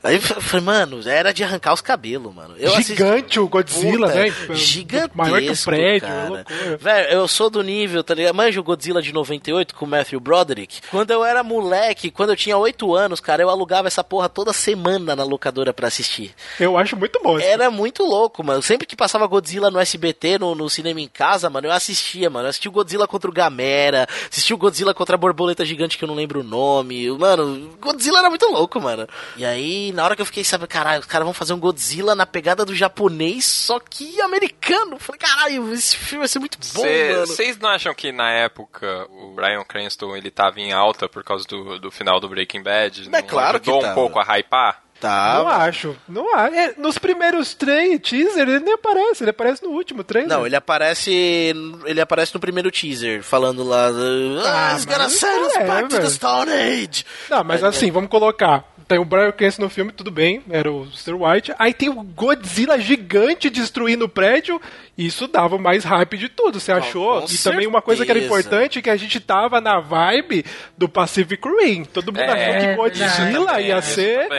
Aí eu falei, mano, era de arrancar os cabelos, mano. Eu Gigante o Godzilla, Puta, né? Gigantesco, Maior que o prédio, cara. loucura. Velho, eu sou do nível, tá ligado? Manja o Godzilla de 98 com o Matthew Broderick. Quando eu era moleque, quando eu tinha 8 anos, cara, eu alugava essa porra toda semana na locadora pra assistir. Eu acho muito bom. Era muito louco, mano. Sempre que passava Godzilla no SBT, no, no cinema em casa, mano, eu assistia, mano. Eu assisti o Godzilla contra o Gamera, assisti o Godzilla contra a borboleta gigante que eu não lembro o nome. Mano, Godzilla era muito louco, mano. E aí, na hora que eu fiquei sabendo, caralho, os caras vão fazer um Godzilla na pegada do japonês, só que americano. Falei, caralho, esse filme vai ser muito bom, mano. Vocês não acham que na época o Brian Cranston ele tava em alta por causa do, do final do Breaking Bad? Mas Não claro que ajudou um pouco a hypar? Tá. Não acho. Não acho. É, nos primeiros três teaser ele nem aparece, ele aparece no último trailer. Não, ele aparece. Ele aparece no primeiro teaser, falando lá. Ah, Ah, he's gonna send us back to the. Stone Age. Não, mas assim, vamos colocar. Tem o Brian Cranston no filme, tudo bem, era o Mr. White. Aí tem o Godzilla gigante destruindo o prédio. Isso dava mais hype de tudo, você achou? com e também uma coisa que era certeza. importante que a gente tava na vibe do Pacific Rim. Todo mundo É, achou que Godzilla também, ia isso ser.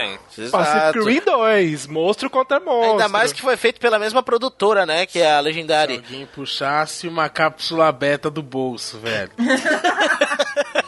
Pacific. Rim 2, monstro contra monstro. Ainda mais que foi feito pela mesma produtora, né? Que é a Legendary. Alguém puxasse uma cápsula beta do bolso, velho. [laughs]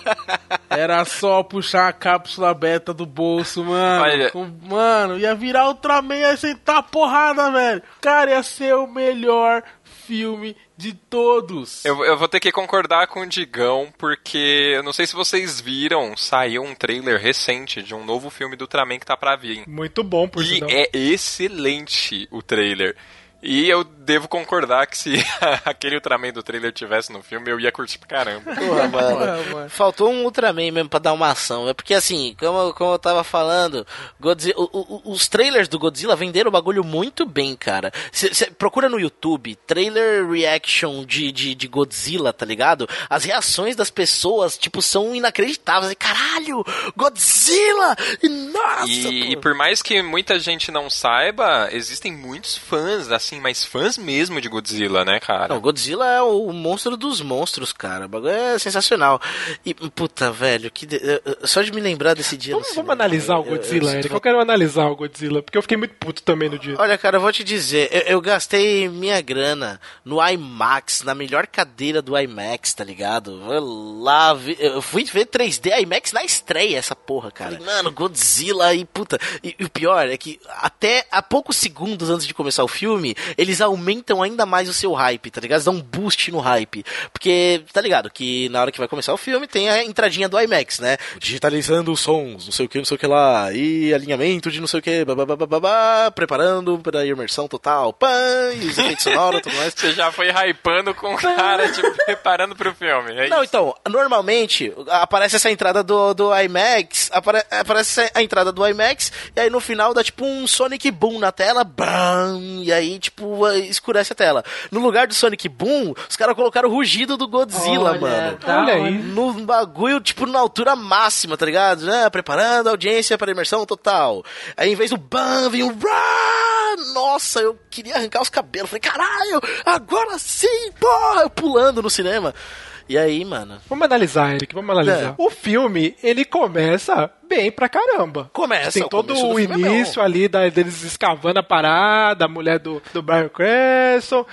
Era só puxar a cápsula beta do bolso, mano. Olha- Com- mano, ia virar Ultraman, ia sentar a porrada, velho. Cara, ia ser o melhor filme de todos. Eu, eu vou ter que concordar com o Digão, porque eu não sei se vocês viram, saiu um trailer recente de um novo filme do Ultraman que tá pra vir. Muito bom, por E é excelente o trailer. E eu devo concordar que se [laughs] aquele Ultraman do trailer tivesse no filme, eu ia curtir pra caramba. Porra, mano. Faltou um Ultraman mesmo pra dar uma ação. É porque assim, como, como eu tava falando, Godzilla- o- o- os trailers do Godzilla venderam o bagulho muito bem, cara. Cê, cê procura no YouTube, trailer reaction de, de, de Godzilla, tá ligado? As reações das pessoas, tipo, são inacreditáveis. Caralho, Godzilla! E, Nossa! E, e por mais que muita gente não saiba, existem muitos fãs, assim, mas fãs mesmo de Godzilla, né, cara? Não, Godzilla é o monstro dos monstros, cara. O bagulho é sensacional. E, puta, velho, que de- eh, eh, só de me lembrar desse dia. Vamos, vamos analisar o eu- eu- Godzilla, eu- Eric. Eu quero analisar o Godzilla, porque eu fiquei muito puto também no dia. Olha, cara, eu vou te dizer, eu, eu gastei minha grana no IMAX, na melhor cadeira do IMAX, tá ligado? Eu lá, vi- eu fui ver 3D IMAX na estreia, essa porra, cara. Falei, mano, Godzilla e puta. E, e o pior é que até há poucos segundos antes de começar o filme, eles aumentam ainda mais o seu hype, tá ligado? Eles dão um boost no hype. Porque, tá ligado? Que na hora que vai começar o filme tem a entradinha do IMAX, né? Digitalizando os sons, não sei o que, não sei o que lá, e alinhamento de não sei o que, babá, preparando pra imersão total, pã, e os efeitos sonoros, tudo mais. [laughs] Você já foi hypando com o cara, [laughs] tipo, preparando pro filme. É Não, então, normalmente aparece essa entrada do, do IMAX, apare- aparece a entrada do IMAX, e aí no final dá tipo um Sonic Boom na tela, bam, e aí, tipo, ah, escurece a tela. No lugar do Sonic Boom, os caras colocaram o rugido do Godzilla, Olha, mano. tá, Olha aí. No bagulho, tipo, na altura máxima, tá ligado? Né? Preparando a audiência para imersão total. Aí, em vez do BAM, vem o RAH! Nossa, eu queria arrancar os cabelos. Falei, caralho, agora sim, porra! Eu pulando no cinema. E aí, mano, Vamos analisar, Eric, vamos analisar. É. O filme, ele começa bem pra caramba. começa. Tem todo o é bom. início ali da- deles escavando a parada, a mulher do, do Brian Cranston.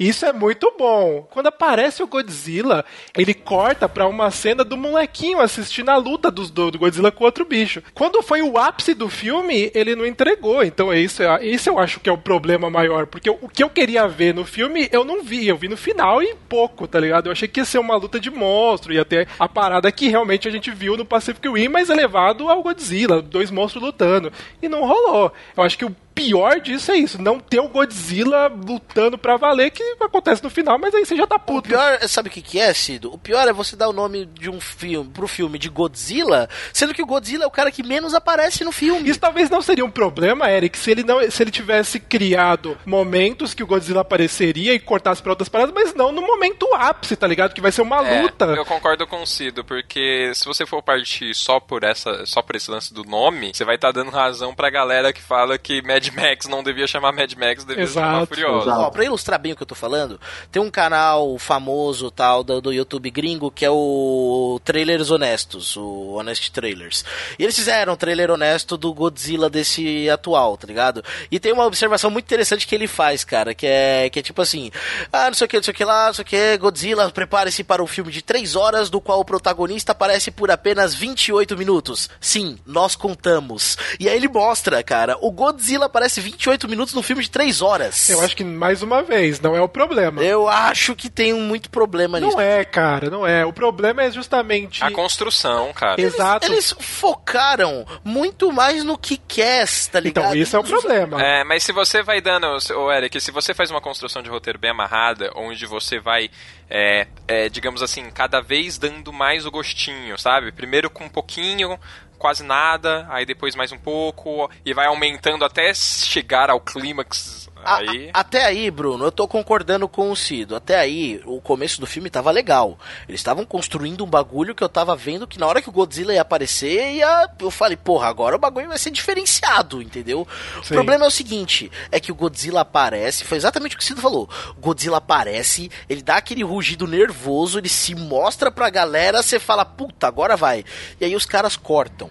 Isso é muito bom. Quando aparece o Godzilla, ele corta pra uma cena do molequinho assistindo a luta do, do Godzilla com outro bicho. Quando foi o ápice do filme, ele não entregou. Então é isso, é- isso eu acho que é o problema maior. Porque o que eu queria ver no filme, eu não vi. Eu vi no final e pouco, tá ligado? Eu achei que ia ser uma luta de monstro, ia ter a parada que realmente a gente viu no Pacific Rim, mas elevado ao Godzilla, dois monstros lutando. E não rolou. Eu acho que o pior disso é isso, não ter o Godzilla lutando pra valer, que acontece no final, mas aí você já tá O puto. pior, sabe o que, que é, Cido? O pior é você dar o nome de um filme pro filme de Godzilla, sendo que o Godzilla é o cara que menos aparece no filme. Isso talvez não seria um problema, Eric, se ele não, se ele tivesse criado momentos que o Godzilla apareceria e cortasse pra outras paradas, mas não no momento ápice, tá ligado? Que vai ser uma É, luta. eu concordo com o Cido, porque se você for partir só por essa, só por esse lance do nome, você vai estar dando razão pra galera que fala que Mad Max não devia chamar Mad Max, devia chamar Exato, Furiosa. Ó, pra ilustrar bem o que eu tô falando, tem um canal famoso tal do, do YouTube gringo que é o Trailers Honestos, o Honest Trailers. E eles fizeram um trailer honesto do Godzilla desse atual, tá ligado? E tem uma observação muito interessante que ele faz, cara, que é, que é tipo assim: ah, não sei o que, não sei o que lá, não sei o que, Godzilla, prepare-se para um filme de 3 horas, do qual o protagonista aparece por apenas 28 minutos. Sim, nós contamos. E aí ele mostra, cara, o Godzilla aparece 28 minutos no filme de 3 horas. Eu acho que, mais uma vez, não é o problema. Eu acho que tem um muito problema nisso. Não é, cara, não é. O problema é justamente. A construção, cara. Exato. Eles focaram muito mais no que quer, tá ligado? Então, isso é o problema. É, mas se você vai dando, ô Eric, se você faz uma construção de roteiro bem amarrada, onde você vai, é, é, digamos assim, cada vez dando mais o gostinho, sabe? Primeiro com um pouquinho, quase nada, aí depois mais um pouco, e vai aumentando até chegar ao clímax. A- Aí. a- até aí, Bruno, eu tô concordando com o Cido. Até aí, o começo do filme tava legal. Eles estavam construindo um bagulho que eu tava vendo que na hora que o Godzilla ia aparecer, ia... eu falei, porra, agora o bagulho vai ser diferenciado, entendeu? O Sim. problema é o seguinte: é que o Godzilla aparece, foi exatamente o que o Cido falou. O Godzilla aparece, ele dá aquele rugido nervoso, ele se mostra pra galera, você fala, puta, agora vai. E aí os caras cortam.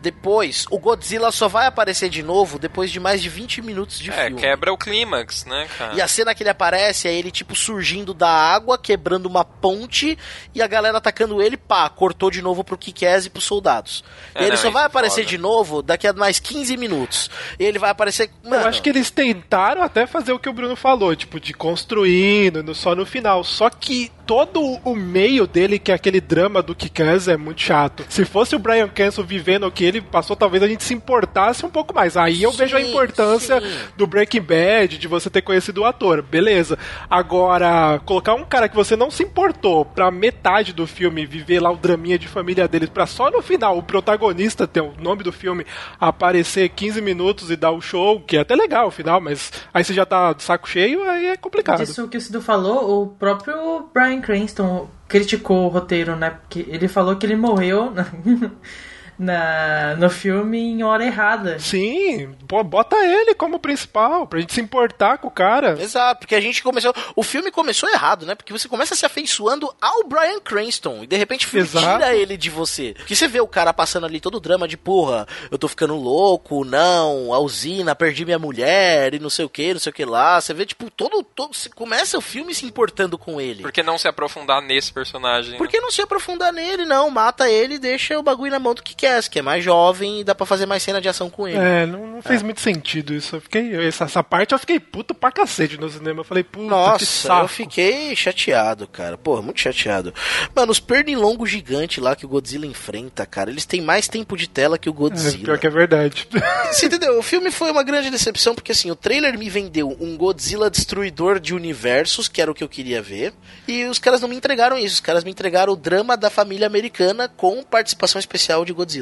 Depois, o Godzilla só vai aparecer de novo depois de mais de 20 minutos de É, filme. quebra o clímax, né, cara? E a cena que ele aparece é ele, tipo, surgindo da água, quebrando uma ponte, e a galera atacando ele, pá, cortou de novo pro Kikaz e pros soldados. É, e ele não, só vai é aparecer foda. de novo daqui a mais 15 minutos. E ele vai aparecer. Mano, Eu acho que eles tentaram até fazer o que o Bruno falou, tipo, de construindo, no- só no final. Só que todo o meio dele, que é aquele drama do Kikaz, é muito chato. Se fosse o Brian Cranston vivendo o que ele passou, talvez a gente se importasse um pouco mais. Aí eu Sim, vejo a importância sim. do Breaking Bad, de você ter conhecido o ator, beleza. Agora, colocar um cara que você não se importou pra metade do filme viver lá o draminha de família deles, pra só no final o protagonista ter o nome do filme aparecer 15 minutos e dar o show, que é até legal o final, mas aí você já tá de saco cheio, aí é complicado. Disso que o Cido falou, o próprio Brian Cranston criticou o roteiro, né? Porque ele falou que ele morreu [laughs] na, no filme em hora errada. Sim, pô, bota ele como principal, pra gente se importar com o cara. Exato, porque a gente começou. O filme começou errado, né? Porque você começa se afeiçoando ao Brian Cranston e de repente o filme Exato. tira ele de você. Porque você vê o cara passando ali todo o drama de porra, eu tô ficando louco, não, a usina, perdi minha mulher e não sei o que, não sei o que lá. Você vê, tipo, todo. todo você começa o filme se importando com ele. Por que não se aprofundar nesse personagem? né? Por que não se aprofundar nele, não? Mata ele e deixa o bagulho na mão do que quer, que é mais jovem e dá pra fazer mais cena de ação com ele. É, não, não fez muito sentido isso. Eu fiquei, essa, essa parte eu fiquei puto pra cacete no cinema. Eu falei, puta, Nossa, eu fiquei chateado, cara. Porra, muito chateado. Mano, os pernilongos gigantes lá que o Godzilla enfrenta, cara, eles têm mais tempo de tela que o É, Godzilla. pior que é verdade. [laughs] Você entendeu? O filme foi uma grande decepção porque assim, o trailer me vendeu um Godzilla destruidor de universos, que era o que eu queria ver, e os caras não me entregaram isso. Os caras me entregaram o drama da família americana com participação especial de Godzilla.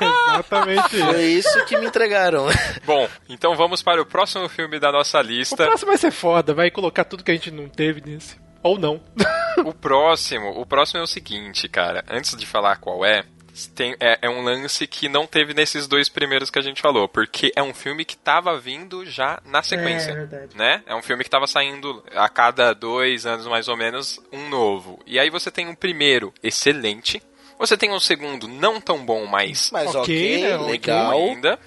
Exatamente isso. Foi isso que me entregaram. Bom, então vamos para o próximo filme da nossa O lista. próximo vai ser foda, vai colocar tudo que a gente não teve nesse. Ou não. O próximo, o próximo é o seguinte, cara. Antes de falar qual é, tem, é, é um lance que não teve nesses dois primeiros que a gente falou, porque é um filme que tava vindo já na sequência, É, verdade. né? É um filme que tava saindo a cada dois anos mais ou menos um novo. E aí você tem um primeiro excelente, você tem um segundo não tão bom, mas Mas Ok, ok, né? legal. ainda.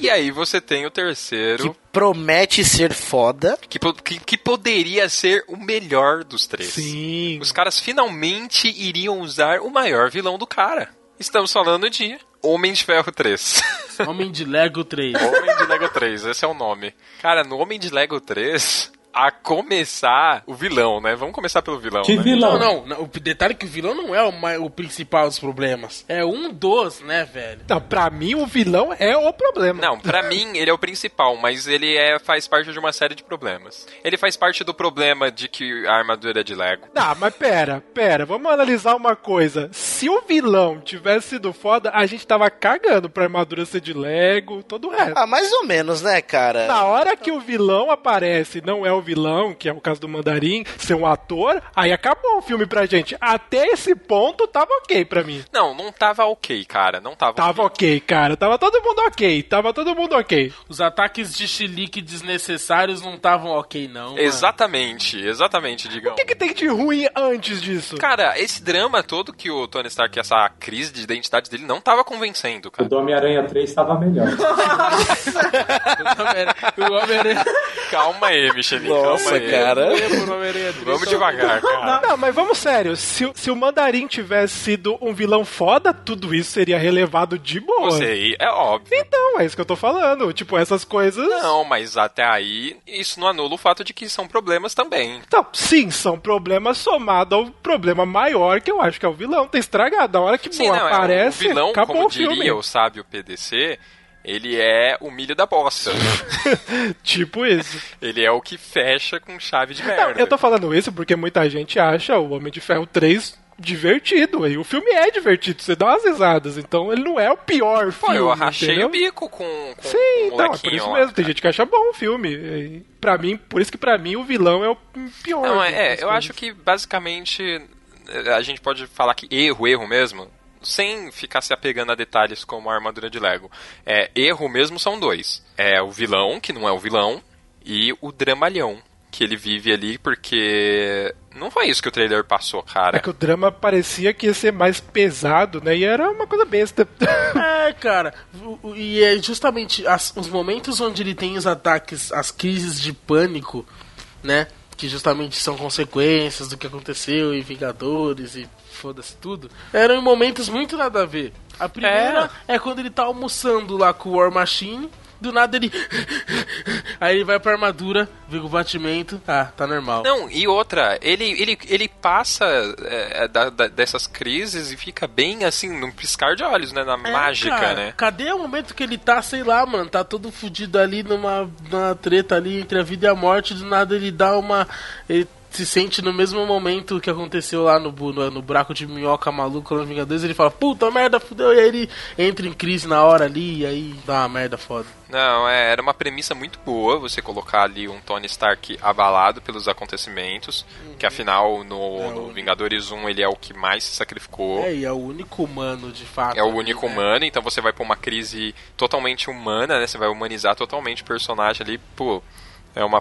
E aí você tem o terceiro, Que promete ser foda. que, que, que poderia ser o melhor dos três. Sim. Os caras finalmente iriam usar o maior vilão do cara. Estamos falando de Homem de Ferro 3. Homem de Lego 3. [laughs] Homem de Lego 3, esse é o nome. Cara, no Homem de Lego 3, a começar o vilão, né? Vamos começar pelo vilão, Que né? vilão? Não, não, o detalhe é que o vilão não é o, o principal dos problemas. É um dos, né, velho? Não, pra mim o vilão é o problema. Não, pra [laughs] mim ele é o principal, mas ele é, faz parte de uma série de problemas. Ele faz parte do problema de que a armadura é de Lego. Não, mas pera, pera, vamos analisar uma coisa. Se o vilão tivesse sido foda, a gente tava cagando pra armadura ser de Lego, todo o resto. Ah, mais ou menos, né, cara? Na hora que o vilão aparece, não é o vilão, que é o caso do Mandarim, ser um ator, aí acabou o filme pra gente. Até esse ponto tava ok pra mim. Não, não tava ok, cara. Não tava, Tava ok, cara. Tava todo mundo ok. Tava todo mundo ok. Os ataques de chilique desnecessários não estavam ok, não. mano. Exatamente, exatamente, digão. O que, que tem de ruim antes disso? Cara, esse drama todo que o Tony Stark, essa crise de identidade dele, não tava convencendo, O cara. do Homem-Aranha 3 estava melhor. [laughs] [laughs] O Homem-Aranha. Calma aí, Michelinho, Nossa, cara. Vamos devagar, cara. Não, mas vamos sério. Se, o- se o Mandarim tivesse sido um vilão foda, tudo isso seria relevado de boa. Você, é óbvio. Então, é isso que eu tô falando. Tipo, essas coisas. Não, mas até aí, isso não anula o fato de que são problemas também. Então, sim, são problemas somados ao problema maior que eu acho que é o vilão ter estragado. Da hora que Sim, pô, não, aparece, é, o vilão, acabou como o filme. diria o sábio PDC, ele é o milho da bosta. [laughs] tipo isso. ele é o que fecha com chave de Não, merda. eu tô falando isso porque muita gente acha o Homem de Ferro 3 divertido. E o filme é divertido, você dá umas risadas. Então ele não é o pior Pô, filme. eu rachei entendeu? o bico com, com Sim, com o então, é por isso lá, mesmo. Tem gente que acha bom o filme. E, pra mim, por isso que pra mim o vilão é o pior. Não, é, é, eu coisas. acho que basicamente eh, a gente pode falar que erro, erro mesmo, sem ficar se apegando a detalhes como a armadura de Lego. É, erro mesmo são dois. É o vilão, que não é o vilão, e o dramalhão, que ele vive ali porque não foi isso que o trailer passou, cara. É que o drama parecia que ia ser mais pesado, né? E era uma coisa besta. [laughs] É, cara, e é justamente as- os momentos onde ele tem os ataques, as crises de pânico, né? Que justamente são consequências do que aconteceu em Vingadores e foda-se tudo. Eram em momentos muito nada a ver. A primeira é, quando ele tá almoçando lá com o War Machine. Do nada ele. [laughs] Aí ele vai pra armadura, vê o batimento. Ah, tá normal. Não, e outra, ele, ele, ele passa é, da- da- dessas crises e fica bem assim, num piscar de olhos, né? Na É, mágica, cara, né? Cadê o momento que ele tá, sei lá, mano, tá todo fudido ali numa, numa treta ali entre a vida e a morte, do nada ele dá uma. Ele se sente no mesmo momento que aconteceu lá no, no, no buraco de minhoca maluco lá no Vingadores, ele fala, puta merda, fudeu, e aí ele entra em crise na hora ali, e aí dá uma merda foda. Não, é, era uma premissa muito boa você colocar ali um Tony Stark abalado pelos acontecimentos, que afinal no, no Vingadores 1 ele é o que mais se sacrificou. É, e é o único humano de fato. É o único né? humano, então você vai pra uma crise totalmente humana, né? Você vai humanizar totalmente o personagem ali, pô, é uma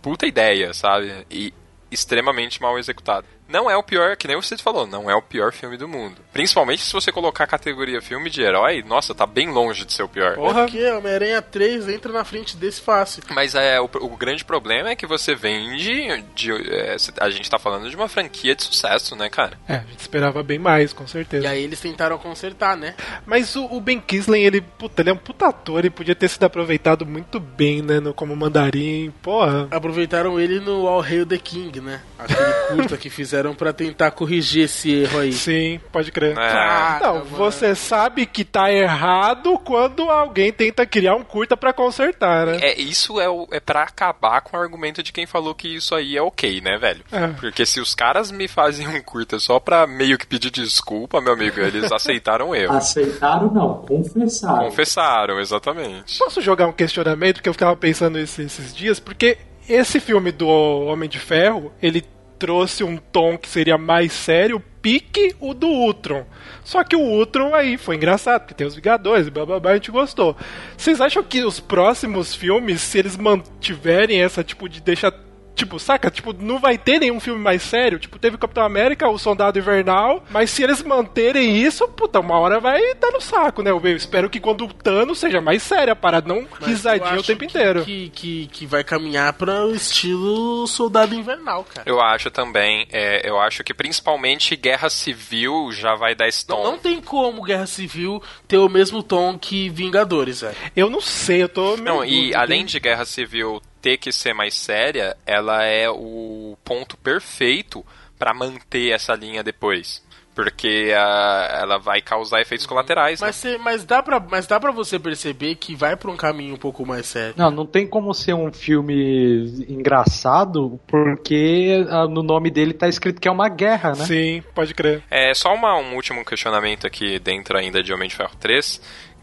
puta ideia, sabe? E extremamente mal executado. Não é o pior, que nem você falou, não é o pior filme do mundo. Principalmente se você colocar a categoria filme de herói, nossa, tá bem longe de ser o pior. Porra. Porque Homem-Aranha 3 entra na frente desse fácil. Mas é, o, o grande problema é que você vende. De, é, a gente tá falando de uma franquia de sucesso, né, cara? É, a gente esperava bem mais, com certeza. E aí eles tentaram consertar, né? Mas o, o Ben Kingsley, ele, puta, ele é um puta ator, ele podia ter sido aproveitado muito bem, né, no, como mandarim, porra. Aproveitaram ele no All Hail the King, né? Aquele curta que fizeram fizeram pra tentar corrigir esse erro aí. Sim, pode crer. É. Não, você sabe que tá errado quando alguém tenta criar um curta pra consertar, né? É, isso é, o- é pra acabar com o argumento de quem falou que isso aí é ok, né, velho? É. Porque se os caras me fazem um curta só pra meio que pedir desculpa, meu amigo, eles [laughs] aceitaram o erro. Aceitaram, não, confessaram. Confessaram, exatamente. Posso jogar um questionamento porque eu ficava pensando esse- esses dias? Porque esse filme do Homem de Ferro, ele trouxe um tom que seria mais sério, pique o do Ultron. Só que o Ultron aí foi engraçado, porque tem os Vingadores e blá blá blá, a gente gostou. Vocês acham que os próximos filmes, se eles mantiverem essa tipo de deixa Tipo, saca? Tipo, não vai ter nenhum filme mais sério. Tipo, teve o Capitão América, o Soldado Invernal. Mas se eles manterem isso, puta, uma hora vai dar no saco, né? Eu espero que quando o Thanos seja mais séria a parada, não Mas eu risadinha o tempo que- inteiro. Que, que, que vai caminhar para o estilo Soldado Invernal, cara. Eu acho também, é, eu acho que principalmente Guerra Civil já vai dar esse tom. Não tem como Guerra Civil ter o mesmo tom que Vingadores, velho. Eu não sei, eu tô. meio Não, e além hein? de Guerra Civil ter que ser mais séria, ela é o ponto perfeito pra manter essa linha depois. Porque ah, ela vai causar efeitos colaterais, né? Mas, cê- mas, dá pra, mas dá pra você perceber que vai pra um caminho um pouco mais sério. Não, não tem como ser um filme engraçado, porque ah, no nome dele tá escrito que é uma guerra, né? Sim, pode crer. É só uma- um último questionamento aqui dentro ainda de Homem de Ferro 3,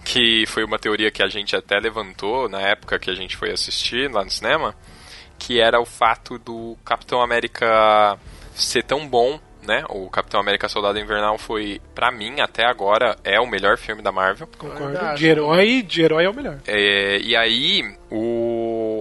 que foi uma teoria que a gente até levantou na época que a gente foi assistir lá no cinema, que era o fato do Capitão América ser tão bom, né? O Capitão América Soldado Invernal foi, pra mim, até agora, é o melhor filme da Marvel. Concordo. De herói, de herói é o melhor. É, e aí, o,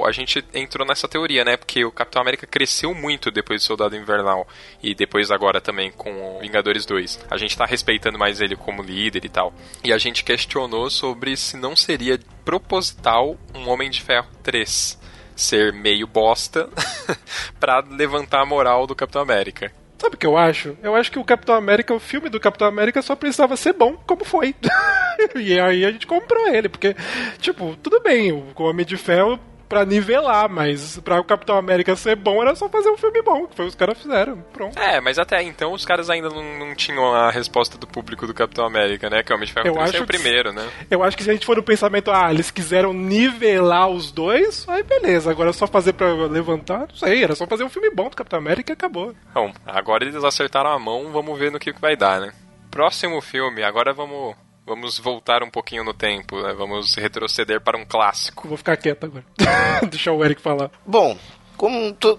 a gente entrou nessa teoria, né? Porque o Capitão América cresceu muito depois do Soldado Invernal e depois agora também com Vingadores 2. A gente tá respeitando mais ele como líder e tal. E a gente questionou sobre se não seria proposital um Homem de Ferro 3 ser meio bosta [laughs] pra levantar a moral do Capitão América. Sabe o que eu acho? Eu acho que o Capitão América, o filme do Capitão América só precisava ser bom, como foi. [laughs] e aí a gente comprou ele, porque, tipo, tudo bem, o Homem de Ferro pra nivelar, mas pra o Capitão América ser bom era só fazer um filme bom, que foi o que os caras fizeram. Pronto. É, mas até então os caras ainda não, não tinham a resposta do público do Capitão América, né? Que o Homem de Ferro Eu 3 acho é o primeiro, né? Eu acho que se a gente for no pensamento, ah, eles quiseram nivelar os dois, aí beleza. Agora é só fazer pra levantar, não sei, era só fazer um filme bom do Capitão América e acabou. Bom, agora eles acertaram a mão, vamos ver no que vai dar, né? Próximo filme, agora vamos, vamos voltar um pouquinho no tempo, né? Vamos retroceder para um clássico. Vou ficar quieto agora. [laughs] Deixa o Eric falar. Bom, como to...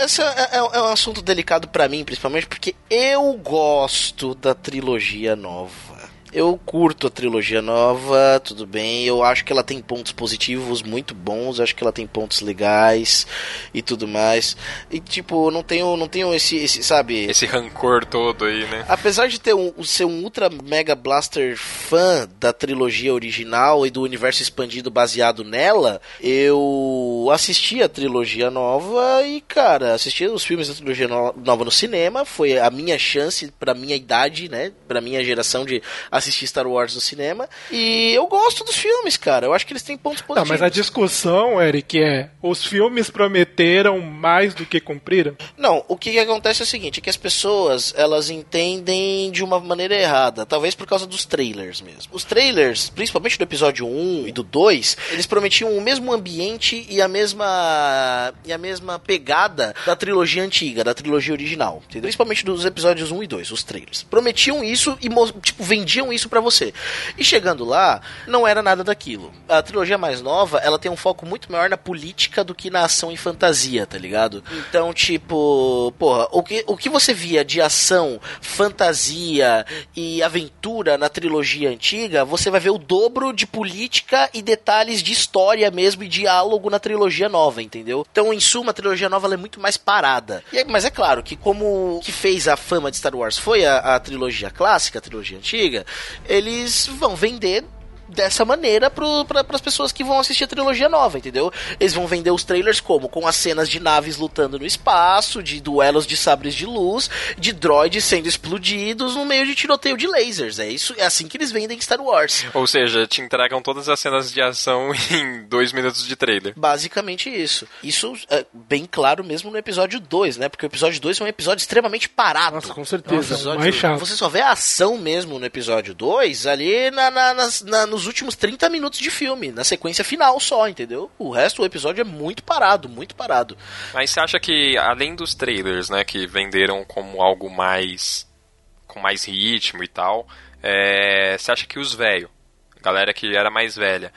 esse é, é- é um assunto delicado pra mim, principalmente porque eu gosto da trilogia nova. Eu curto a trilogia nova, tudo bem. Eu acho que ela tem pontos positivos muito bons, acho que ela tem pontos legais e tudo mais. E tipo, não tenho, não tenho esse, esse sabe? Esse rancor todo aí, né? Apesar de ter um, ser um ultra mega blaster fã da trilogia original e do universo expandido baseado nela, eu assisti a trilogia nova e, cara, assisti os filmes da trilogia no- nova no cinema. Foi a minha chance, pra minha idade, né? Pra minha geração de assistir Star Wars no cinema. E eu gosto dos filmes, cara. Eu acho que eles têm pontos Não, positivos. mas a discussão, Eric, é: os filmes prometeram mais do que cumpriram? Não, o que, acontece é o seguinte, é que as pessoas, elas entendem de uma maneira errada, talvez por causa dos trailers mesmo. Os trailers, principalmente do episódio 1 e do 2, eles prometiam o mesmo ambiente e a mesma e a mesma pegada da trilogia antiga, da trilogia original, entendeu? Principalmente dos episódios 1 e 2, os trailers. Prometiam isso e tipo vendiam isso pra você. E chegando lá, não era nada daquilo. A trilogia mais nova, ela tem um foco muito maior na política do que na ação e fantasia, tá ligado? Então, tipo, porra, o que, o que você via de ação, fantasia e aventura na trilogia antiga, você vai ver o dobro de política e detalhes de história mesmo e diálogo na trilogia nova, entendeu? Então, em suma, a trilogia nova é muito mais parada. E é- mas é claro que como que fez a fama de Star Wars foi a, a trilogia clássica, a trilogia antiga, eles vão vender dessa maneira para as pessoas que vão assistir a trilogia nova, entendeu? Eles vão vender os trailers como? Com as cenas de naves lutando no espaço, de duelos de sabres de luz, de droids sendo explodidos no meio de tiroteio de lasers. É isso, é assim que eles vendem Star Wars. Ou seja, te entregam todas as cenas de ação [laughs] em dois minutos de trailer. Basicamente isso. Isso é bem claro mesmo no episódio 2, né? Porque o episódio 2 é um episódio extremamente parado. Nossa, com certeza. Episódio- mais chato. Você só vê a ação mesmo no episódio 2 ali na, na- nas- na- nos últimos 30 minutos de filme, na sequência final só, entendeu? O resto do episódio é muito parado, muito parado. Mas você acha que, além dos trailers, né, que venderam como algo mais. com mais ritmo e tal, é, você acha que os velhos, galera que era mais velha,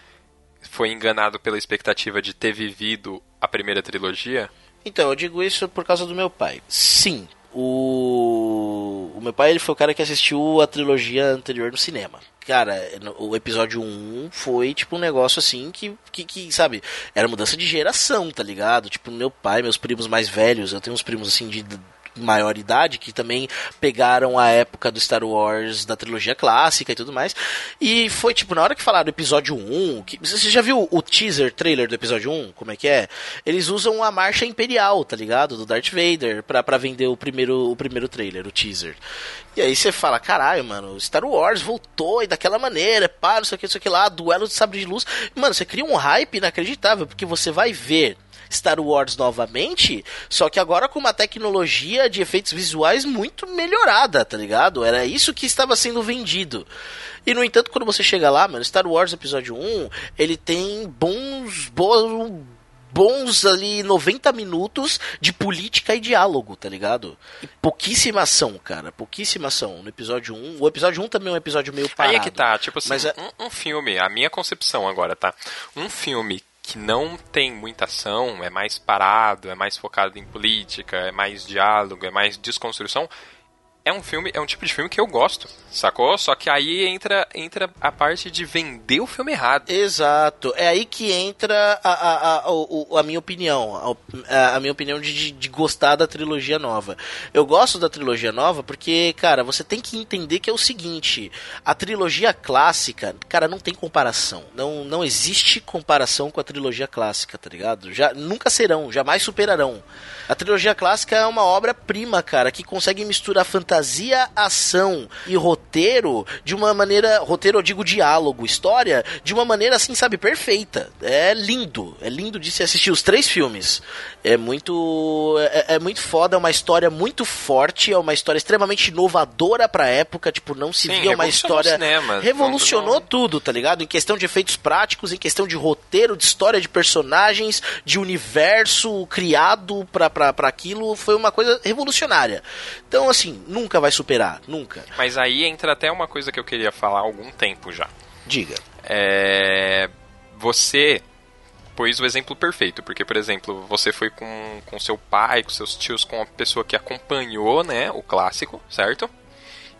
foi enganado pela expectativa de ter vivido a primeira trilogia? Então, eu digo isso por causa do meu pai. Sim, o, o meu pai ele foi o cara que assistiu a trilogia anterior no cinema. Cara, o episódio 1 foi tipo um negócio assim que, que, que, sabe, era mudança de geração, tá ligado? Tipo, meu pai, meus primos mais velhos, eu tenho uns primos assim de maior idade que também pegaram a época do Star Wars da trilogia clássica e tudo mais. E foi tipo, na hora que falaram episódio 1, que, você já viu o teaser trailer do episódio 1? Como é que é? Eles usam a marcha imperial, tá ligado? Do Darth Vader pra, pra vender o primeiro, o primeiro trailer, o teaser. E aí você fala, caralho, mano, Star Wars voltou e daquela maneira, pá, não sei o que, não sei o que lá, duelo de sabre de luz. Mano, você cria um hype inacreditável, porque você vai ver Star Wars novamente, só que agora com uma tecnologia de efeitos visuais muito melhorada, tá ligado? Era isso que estava sendo vendido. E no entanto, quando você chega lá, mano, Star Wars Episódio 1, ele tem bons, bons, bons ali 90 minutos de política e diálogo, tá ligado? E pouquíssima ação, cara, pouquíssima ação no episódio 1. O episódio 1 também é um episódio meio parado. Aí é que tá, tipo assim, Mas é- um, um filme, a minha concepção agora, tá? Um filme que não tem muita ação, é mais parado, é mais focado em política, é mais diálogo, é mais desconstrução, é um filme, é um tipo de filme que eu gosto, sacou? Só que aí entra, entra a parte de vender o filme errado. Exato. É aí que entra a, a, a, o- a minha opinião. A, a minha opinião de, de, de gostar da trilogia nova. Eu gosto da trilogia nova porque, cara, você tem que entender que é o seguinte: a trilogia clássica, cara, não tem comparação. Não, não existe comparação com a trilogia clássica, tá ligado? Já, nunca serão, jamais superarão. A trilogia clássica é uma obra-prima, cara, que consegue misturar fantasia, ação e roteiro de uma maneira. Roteiro, eu digo diálogo, história, de uma maneira assim, sabe, perfeita. É lindo. É lindo de se assistir os três filmes. É muito. É, é muito foda, é uma história muito forte, é uma história extremamente inovadora pra época. Tipo, não se Sim, via uma história. cinema. Revolucionou Não- tudo, tá ligado? Em questão de efeitos práticos, em questão de roteiro, de história de personagens, de universo criado pra, pra aquilo, foi uma coisa revolucionária. Então, assim, nunca vai superar, nunca. Mas aí entra até uma coisa que eu queria falar há algum tempo já. Diga. É, você pôs o exemplo perfeito, porque, por exemplo, você foi com, com seu pai, com seus tios, com a pessoa que acompanhou, né, o clássico, certo?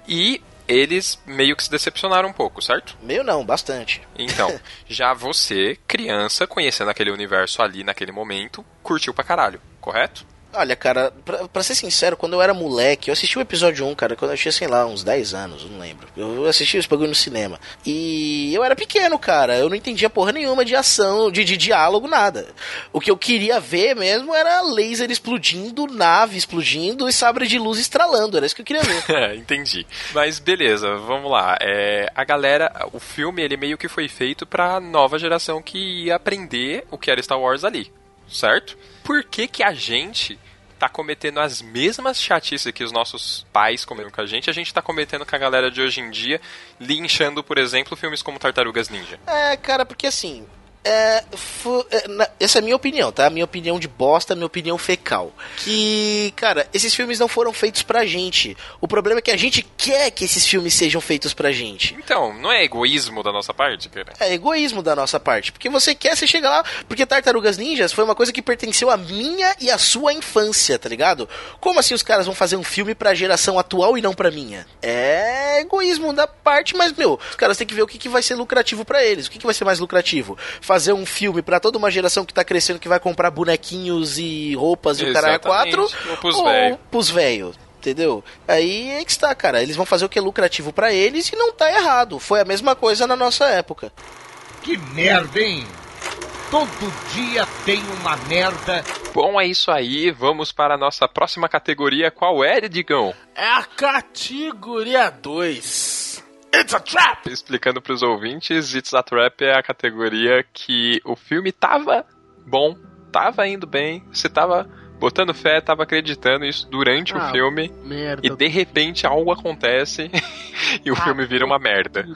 E eles meio que se decepcionaram um pouco, certo? Meio não, bastante. Então, [laughs] já você, criança, conhecendo aquele universo ali naquele momento, curtiu pra caralho, correto? Olha, cara, pra, pra ser sincero, quando eu era moleque, eu assisti o episódio 1, cara, quando eu tinha, sei lá, uns 10 anos, não lembro. Eu assisti esse bagulho no cinema. E eu era pequeno, cara, eu não entendia porra nenhuma de ação, de, de diálogo, nada. O que eu queria ver mesmo era laser explodindo, nave explodindo e sabre de luz estralando, era isso que eu queria ver. [laughs] É, entendi. Mas beleza, vamos lá. É, a galera, o filme ele meio que foi feito pra nova geração que ia aprender o que era Star Wars ali, certo? Por que que a gente tá cometendo as mesmas chatices que os nossos pais cometeram com a gente, a gente tá cometendo com a galera de hoje em dia, linchando, por exemplo, filmes como Tartarugas Ninja? É, cara, porque assim. É, é, na- essa é a minha opinião, tá? Minha opinião de bosta, minha opinião fecal. Que, cara, esses filmes não foram feitos pra gente. O problema é que a gente quer que esses filmes sejam feitos pra gente. Então, não é egoísmo da nossa parte, cara? É egoísmo da nossa parte. Porque você quer, você chega lá. Porque Tartarugas Ninjas foi uma coisa que pertenceu à minha e à sua infância, tá ligado? Como assim os caras vão fazer um filme pra geração atual e não pra minha? É egoísmo da parte, mas, meu, os caras têm que ver o que, que vai ser lucrativo pra eles. O que, que vai ser mais lucrativo? Fazer um filme pra toda uma geração que tá crescendo, que vai comprar bonequinhos e roupas e o caralho a quatro? Ou pros ou velho. pros velhos? entendeu? Aí é que está, cara. Eles vão fazer o que é lucrativo pra eles e não tá errado. Foi a mesma coisa na nossa época. Que merda, hein? Todo dia tem uma merda. Bom, é isso aí. Vamos para a nossa próxima categoria. Qual é, Digão? É a categoria 2. It's a trap! Explicando pros ouvintes, It's a Trap é a categoria que o filme tava bom, tava indo bem, você tava botando fé, tava acreditando isso durante Ah, o filme. Merda. E de repente algo acontece [laughs] e o Ah, filme vira uma merda. [laughs]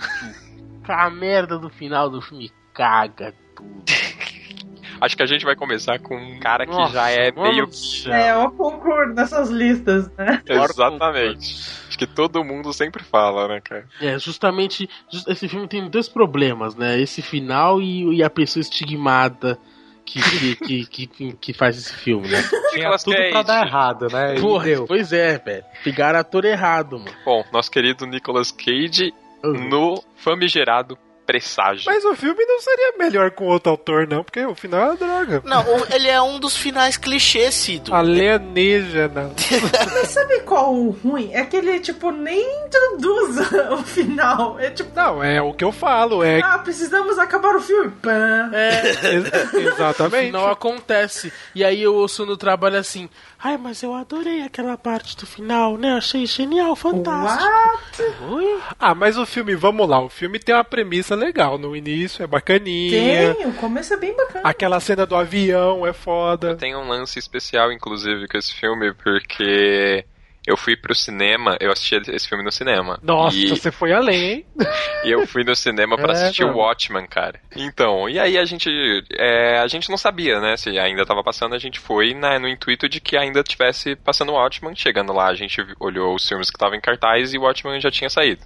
A merda do final do filme caga tudo. [laughs] Acho que a gente vai começar com um cara que Nossa, já é meio. É, eu concordo nessas listas, né? Exatamente. Que todo mundo sempre fala, né, cara? É, justamente, just- esse filme tem dois problemas, né? Esse final e, e a pessoa estigmada que, que, [laughs] que, que, que- faz esse filme, né? Tinha tudo pra Cage. dar errado, né? Porra, deu. pois é, velho. Pegaram ator errado, mano. Bom, nosso querido Nicolas Cage no famigerado Presságio. Mas o filme não seria melhor com outro autor, não, porque o final é uma droga. Não, ele é um dos finais clichês, Cido. Alienígena. [laughs] Mas sabe qual o ruim? É que ele, tipo, nem introduz [laughs] o final. É tipo, Não, é o que eu falo, é. ah, precisamos acabar o filme. Pã. É, [laughs] Ex- Exatamente. não acontece. E aí eu ouço no trabalho assim, ai, mas eu adorei aquela parte do final, né? Achei genial, fantástico. What? Oi? Ah, mas o filme, vamos lá, o filme tem uma premissa legal no início, é bacaninha. Tem, o começo é bem bacana. Aquela cena do avião é foda. Tem um lance especial, inclusive, com esse filme, porque eu fui pro cinema, eu assisti esse filme no cinema. Nossa, E, você foi além, hein? [laughs] e eu fui no cinema pra É, assistir o mano. Watchmen, cara. Então, e aí a gente. é, a gente não sabia, né? Se ainda tava passando, a gente foi na- no intuito de que ainda tivesse passando o Watchmen. Chegando lá, a gente olhou os filmes que estavam em cartaz e o Watchmen já tinha saído.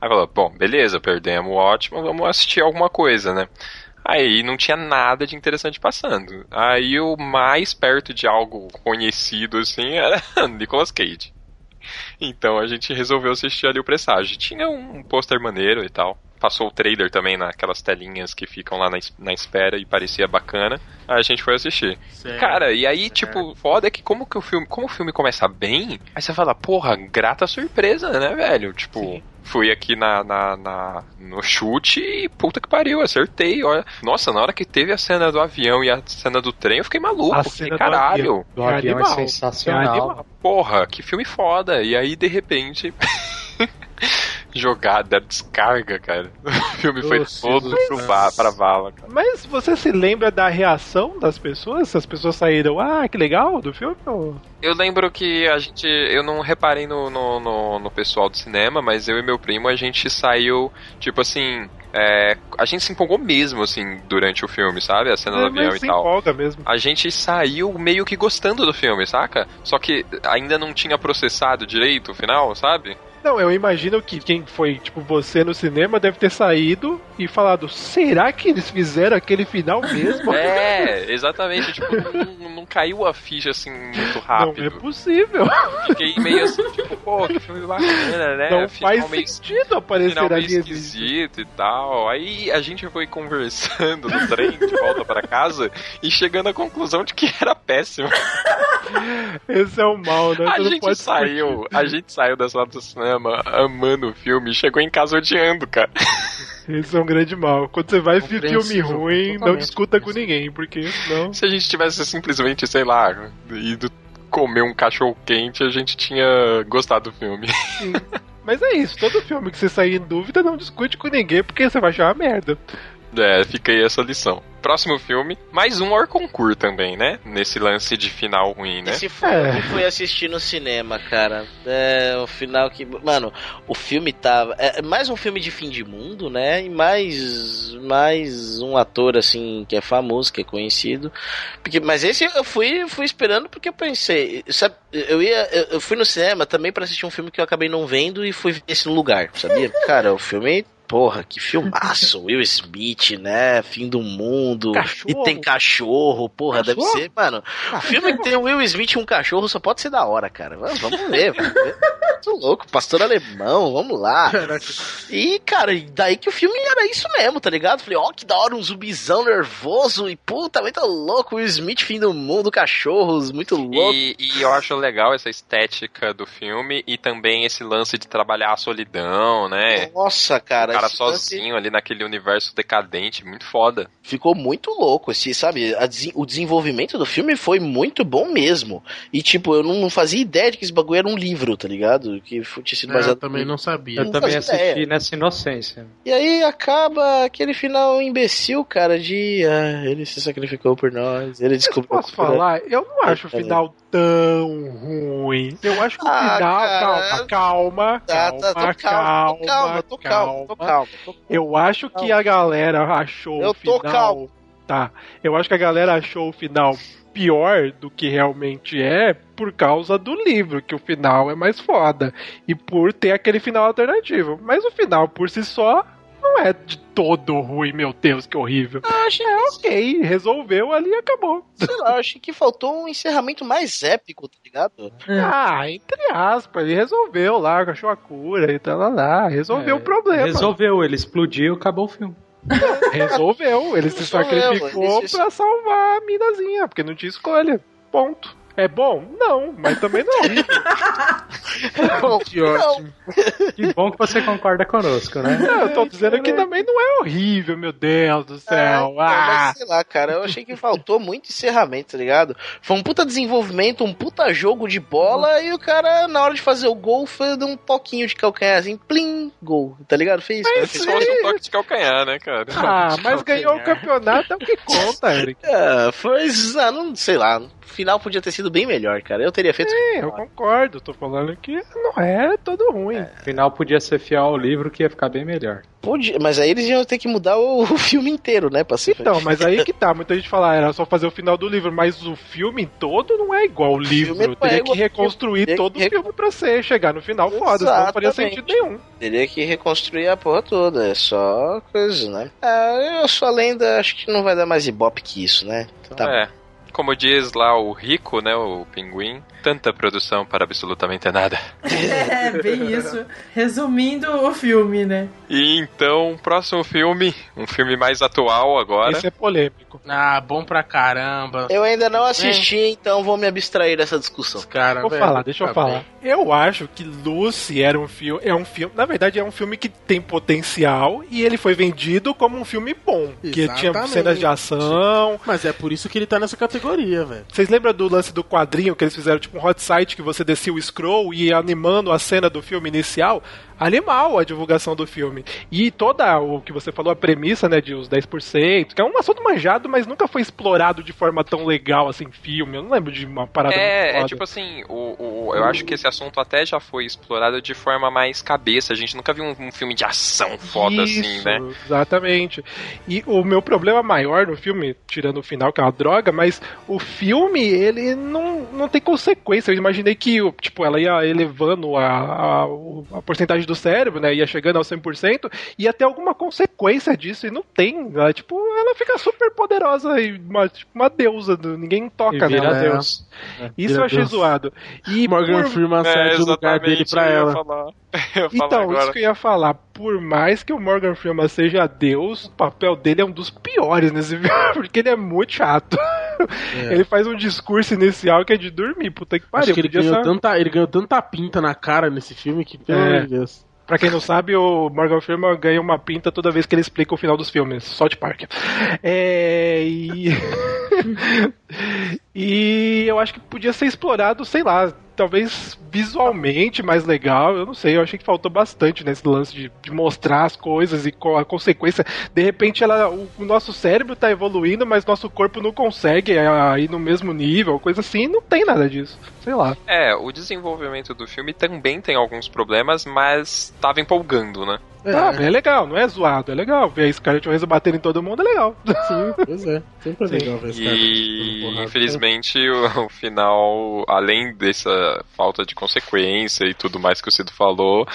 Aí falou, bom, beleza, perdemos o Watchmen, vamos assistir alguma coisa, né? Aí não tinha nada de interessante passando. Aí o mais perto de algo conhecido, assim, [laughs] era Nicolas Cage. Então a gente resolveu assistir ali o Presságio. Tinha um pôster maneiro e tal. Passou o trailer também naquelas telinhas que ficam lá na, na espera e parecia bacana. Aí a gente foi assistir. Certo. Cara, e aí, tipo, foda é que como que o filme, como o filme começa bem, aí você fala, porra, grata surpresa, né, velho? Tipo, fui aqui na, na, na- no chute e puta que pariu, acertei. Olha. Nossa, na hora que teve a cena do avião e a cena do trem, eu fiquei maluco. A Fiquei, cena do caralho. avião. Do avião é animal. sensacional. É animal. Porra, que filme foda. E aí, de repente. [laughs] jogada, descarga, cara. [laughs] O filme foi Nossa, todo Deus pro do pra vala, cara. Mas você se lembra da reação das pessoas? As pessoas saíram, ah, que legal do filme? Ou... Eu lembro que a gente. Eu não reparei no, no, no, no pessoal do cinema, mas eu e meu primo a gente saiu, tipo assim. é, a gente se empolgou mesmo, assim, durante o filme, sabe? A cena do É, avião mas e tal. empolga mesmo. A gente saiu meio que gostando do filme, saca? Só que ainda não tinha processado direito o final, sabe? Não, eu imagino que quem foi, tipo, você no cinema deve ter saído e falado, será que eles fizeram aquele final mesmo? É, [laughs] exatamente. Tipo, não, não caiu a ficha assim muito Não rápido. é possível. Fiquei meio assim, tipo, pô, que filme bacana, né? Não Final faz meio sentido aparecer final meio ali. esquisito e tal. Aí a gente foi conversando no trem de volta pra casa e chegando à conclusão de que era péssimo. Esse é o mal, né? A Você não gente saiu, a gente saiu da sala do cinema amando o filme e chegou em casa odiando, cara. Esse é um grande mal. Quando você vai ver filme ruim, não discuta com ninguém, porque senão. Se a gente tivesse simplesmente, sei lá, ido comer um cachorro quente, a gente tinha gostado do filme. Mas é isso, todo filme que você sair em dúvida, não discute com ninguém, porque você vai achar uma merda. É, fica aí essa lição. Próximo filme, mais um Orconcourt também, né? Nesse lance de final ruim, né? Esse foi É. o que foi assistir no cinema, cara. É o final que. Mano, o filme tava. É mais um filme de fim de mundo, né? E mais. Mais um ator, assim, que é famoso, que é conhecido. Porque, mas esse eu fui, fui esperando porque eu pensei. Sabe, eu ia. Eu, fui no cinema também pra assistir um filme que eu acabei não vendo e fui ver esse lugar, sabia? Cara, o filme. Porra, que [laughs] filmaço, Will Smith, né? Fim do mundo. Cachorro. E tem cachorro, porra, deve Cachorro? ser, mano. O filme que tem o Will Smith e um cachorro só pode ser da hora, cara. Vamos vamos ver. Vamos ver. muito louco, pastor alemão, vamos lá. [laughs] E, cara, daí que o filme era isso mesmo, tá ligado? Falei, ó, que da hora, um zumbizão nervoso e puta, muito louco, o Smith fim do mundo, cachorros, muito louco. E, e eu acho legal essa estética do filme e também esse lance de trabalhar a solidão, né? Nossa, cara. O cara sozinho ali naquele universo decadente, muito foda. Ficou muito louco, esse, sabe? o desenvolvimento do filme foi muito bom mesmo. E, tipo, eu não fazia ideia de que esse bagulho era um livro, tá ligado? Que tinha sido É, baseado eu também não sabia. Eu Não também assisti ideia. nessa inocência. E aí acaba aquele final imbecil, cara, de ah, ele se sacrificou por nós, ele descobriu. Posso falar? Eu não acho o final tão ruim. Eu acho que o Ah, final. cara. Calma, calma, Tá, calma, tá, tô calmo, calma, tô calmo, tô calmo, tô tô calmo. Eu acho que a galera achou Eu o tô final. calmo. Tá. Eu acho que a galera achou o final pior do que realmente é por causa do livro, que o final é mais foda. E por ter aquele final alternativo. Mas o final por si só não é de todo ruim, meu Deus, que horrível. Achei, É ok, resolveu ali e acabou. sei lá, achei que faltou um encerramento mais épico, tá ligado? Ah, entre aspas, ele resolveu lá, achou a cura e tal, lá, lá, resolveu É, o problema. Resolveu, ele explodiu acabou o filme. Resolveu, ele se Resolveu, sacrificou ele se- pra salvar a minazinha, porque não tinha escolha. Ponto. É bom? Não, mas também não é horrível. [laughs] Que ótimo. Que bom que você concorda conosco, né? Não, eu tô dizendo que também não é horrível, meu Deus do céu. Ah, Ah, mas sei lá, cara, eu achei que faltou muito encerramento, tá ligado? Foi um puta desenvolvimento, um puta jogo de bola e o cara, na hora de fazer o gol, foi deu um toquinho de calcanhar assim, plim, gol, tá ligado? Fez isso. Se fosse um toque de calcanhar, né, cara? ah, mas ganhou o campeonato é o que conta, Eric. Ah, [laughs] foi, ah, não sei lá, final podia ter sido bem melhor, cara. Eu teria feito. Sim, eu concordo. Tô falando que não é todo ruim. O final podia ser fiel ao livro que ia ficar bem melhor. Podia, mas aí eles iam ter que mudar o, [laughs] o filme inteiro, né? Pra ser Então, mas aí que tá. [laughs] Muita gente fala, ah, era só fazer o final do livro, mas o filme todo não é igual o livro. não é Teria igual que ao reconstruir filme. todo o filme pra ser, chegar no final foda, senão não faria sentido nenhum. Teria que reconstruir a porra toda. É só coisa, né? Ah, eu sou a lenda, acho que não vai dar mais ibope que isso, né? Tá É. Como diz lá o Rico, né, o pinguim, tanta produção para absolutamente nada. [laughs] É, bem isso. Resumindo o filme, né? E então, próximo filme, um filme mais atual agora. Esse é polêmico. Ah, bom pra caramba. Eu ainda não assisti, então vou me abstrair dessa discussão. Cara, Vou velho, falar, deixa eu tá falar. bem. Eu acho que Lucy era um filme. É um filme. Na verdade, é um filme que tem potencial e ele foi vendido como um filme bom. Que tinha Exatamente. cenas de ação. Mas é por isso que ele tá nessa categoria, velho. Vocês lembram do lance do quadrinho que eles fizeram, tipo um hot site que você descia o scroll e ia animando a cena do filme inicial? Animal a divulgação do filme. E toda o que você falou, a premissa, né, de os 10%, que é um assunto manjado, mas nunca foi explorado de forma tão legal assim filme. Eu não lembro de uma parada É, é tipo assim, o, o- eu acho que esse assunto até já foi explorado de forma mais cabeça. A gente nunca viu um, um filme de ação foda assim, Isso, né? Exatamente. E o meu problema maior no filme, tirando o final, que é uma droga, mas o filme, ele não, não tem consequência. Eu imaginei que, tipo, ela ia elevando a, a, a porcentagem do cérebro, né? Ia chegando ao 100%, ia ter alguma consequência disso, e não tem. Ela, tipo, ela fica super poderosa e uma, tipo, uma deusa, do- ninguém toca E vira nela. Deus. Isso Vira eu achei Deus. zoado. E Morgan por- Freeman É, cede o lugar dele pra ela. falar. [laughs] Ia falar Então, agora. isso que eu ia falar, por mais que o Morgan Freeman seja Deus, o papel dele é um dos piores nesse [laughs] filme, porque ele é muito chato. Ele faz um discurso inicial que é de dormir, puta que pariu. Que ele ganhou, tanta, ele ganhou tanta pinta na cara nesse filme que, pelo É. amor de Deus. Pra quem não sabe, o Morgan Freeman ganha uma pinta toda vez que ele explica o final dos filmes. South Park. É. E. [laughs] [laughs] e eu acho que podia ser explorado, sei lá, talvez visualmente mais legal. Eu não sei, eu achei que faltou bastante nesse lance de, de mostrar as coisas e a consequência. De repente, ela, o, o nosso cérebro tá evoluindo, mas nosso corpo não consegue é, ir no mesmo nível, coisa assim. Não tem nada disso. Sei lá. É, o desenvolvimento do filme também tem alguns problemas, mas tava empolgando, né? Tá, é legal, não é zoado, é legal. Ver a Scarlett Johansson batendo em todo mundo é legal. Sim, pois é. Sempre é Sim. legal ver esse cara. E infelizmente o, o final, além dessa essa falta de consequência e tudo mais que o Cido falou.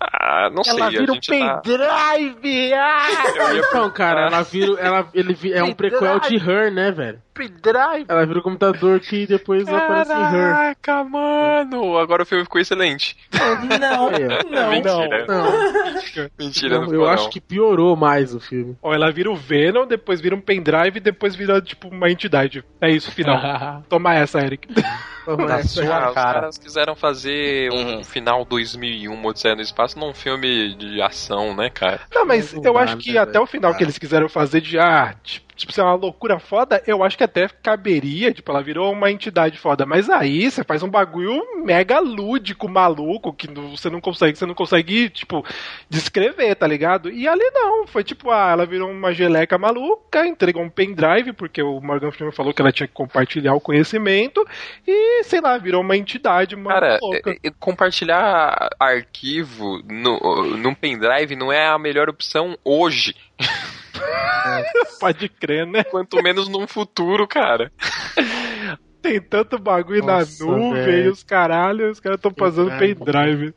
Ah, não Ela sei, vira a um tá... pendrive! Ah! Eu ia Então, cara, ela vira. Ela, ele é um prequel de Her, né, velho? Pendrive! Ela vira o computador que depois aparece em Her. Caraca, mano! Agora o filme ficou excelente. Não, É. não. Mentira. Não, Mentira, não, não, eu acho não. que piorou mais o filme. Ó, ela vira o Venom, depois vira um pendrive e depois vira, tipo, uma entidade. É isso, final. [laughs] Toma essa, Eric. [laughs] Vamos Na nessa. sua Ah, os cara. caras quiseram fazer um Uhum. final 2001, Odisseia no Espaço, num filme de ação, né, cara? Não, mas Não eu acho que né, até o final que eles quiseram fazer de, ah, tipo, tipo, ser uma loucura foda, eu acho que até caberia, tipo, ela virou uma entidade foda. Mas aí você faz um bagulho mega lúdico, maluco, que você não consegue, você não consegue, tipo, descrever, tá ligado? E ali não, foi tipo, ah, ela virou uma geleca maluca, entregou um pendrive, porque o Morgan Freeman falou que ela tinha que compartilhar o conhecimento, e, sei lá, virou uma entidade Cara, maluca. é- é- compartilhar arquivo no, num pendrive não é a melhor opção hoje. [laughs] Pode crer, né? Quanto menos num futuro, cara. Tem tanto bagulho Nossa, na nuvem velho. e os caralho, os caras estão passando Pendrive. pendrive.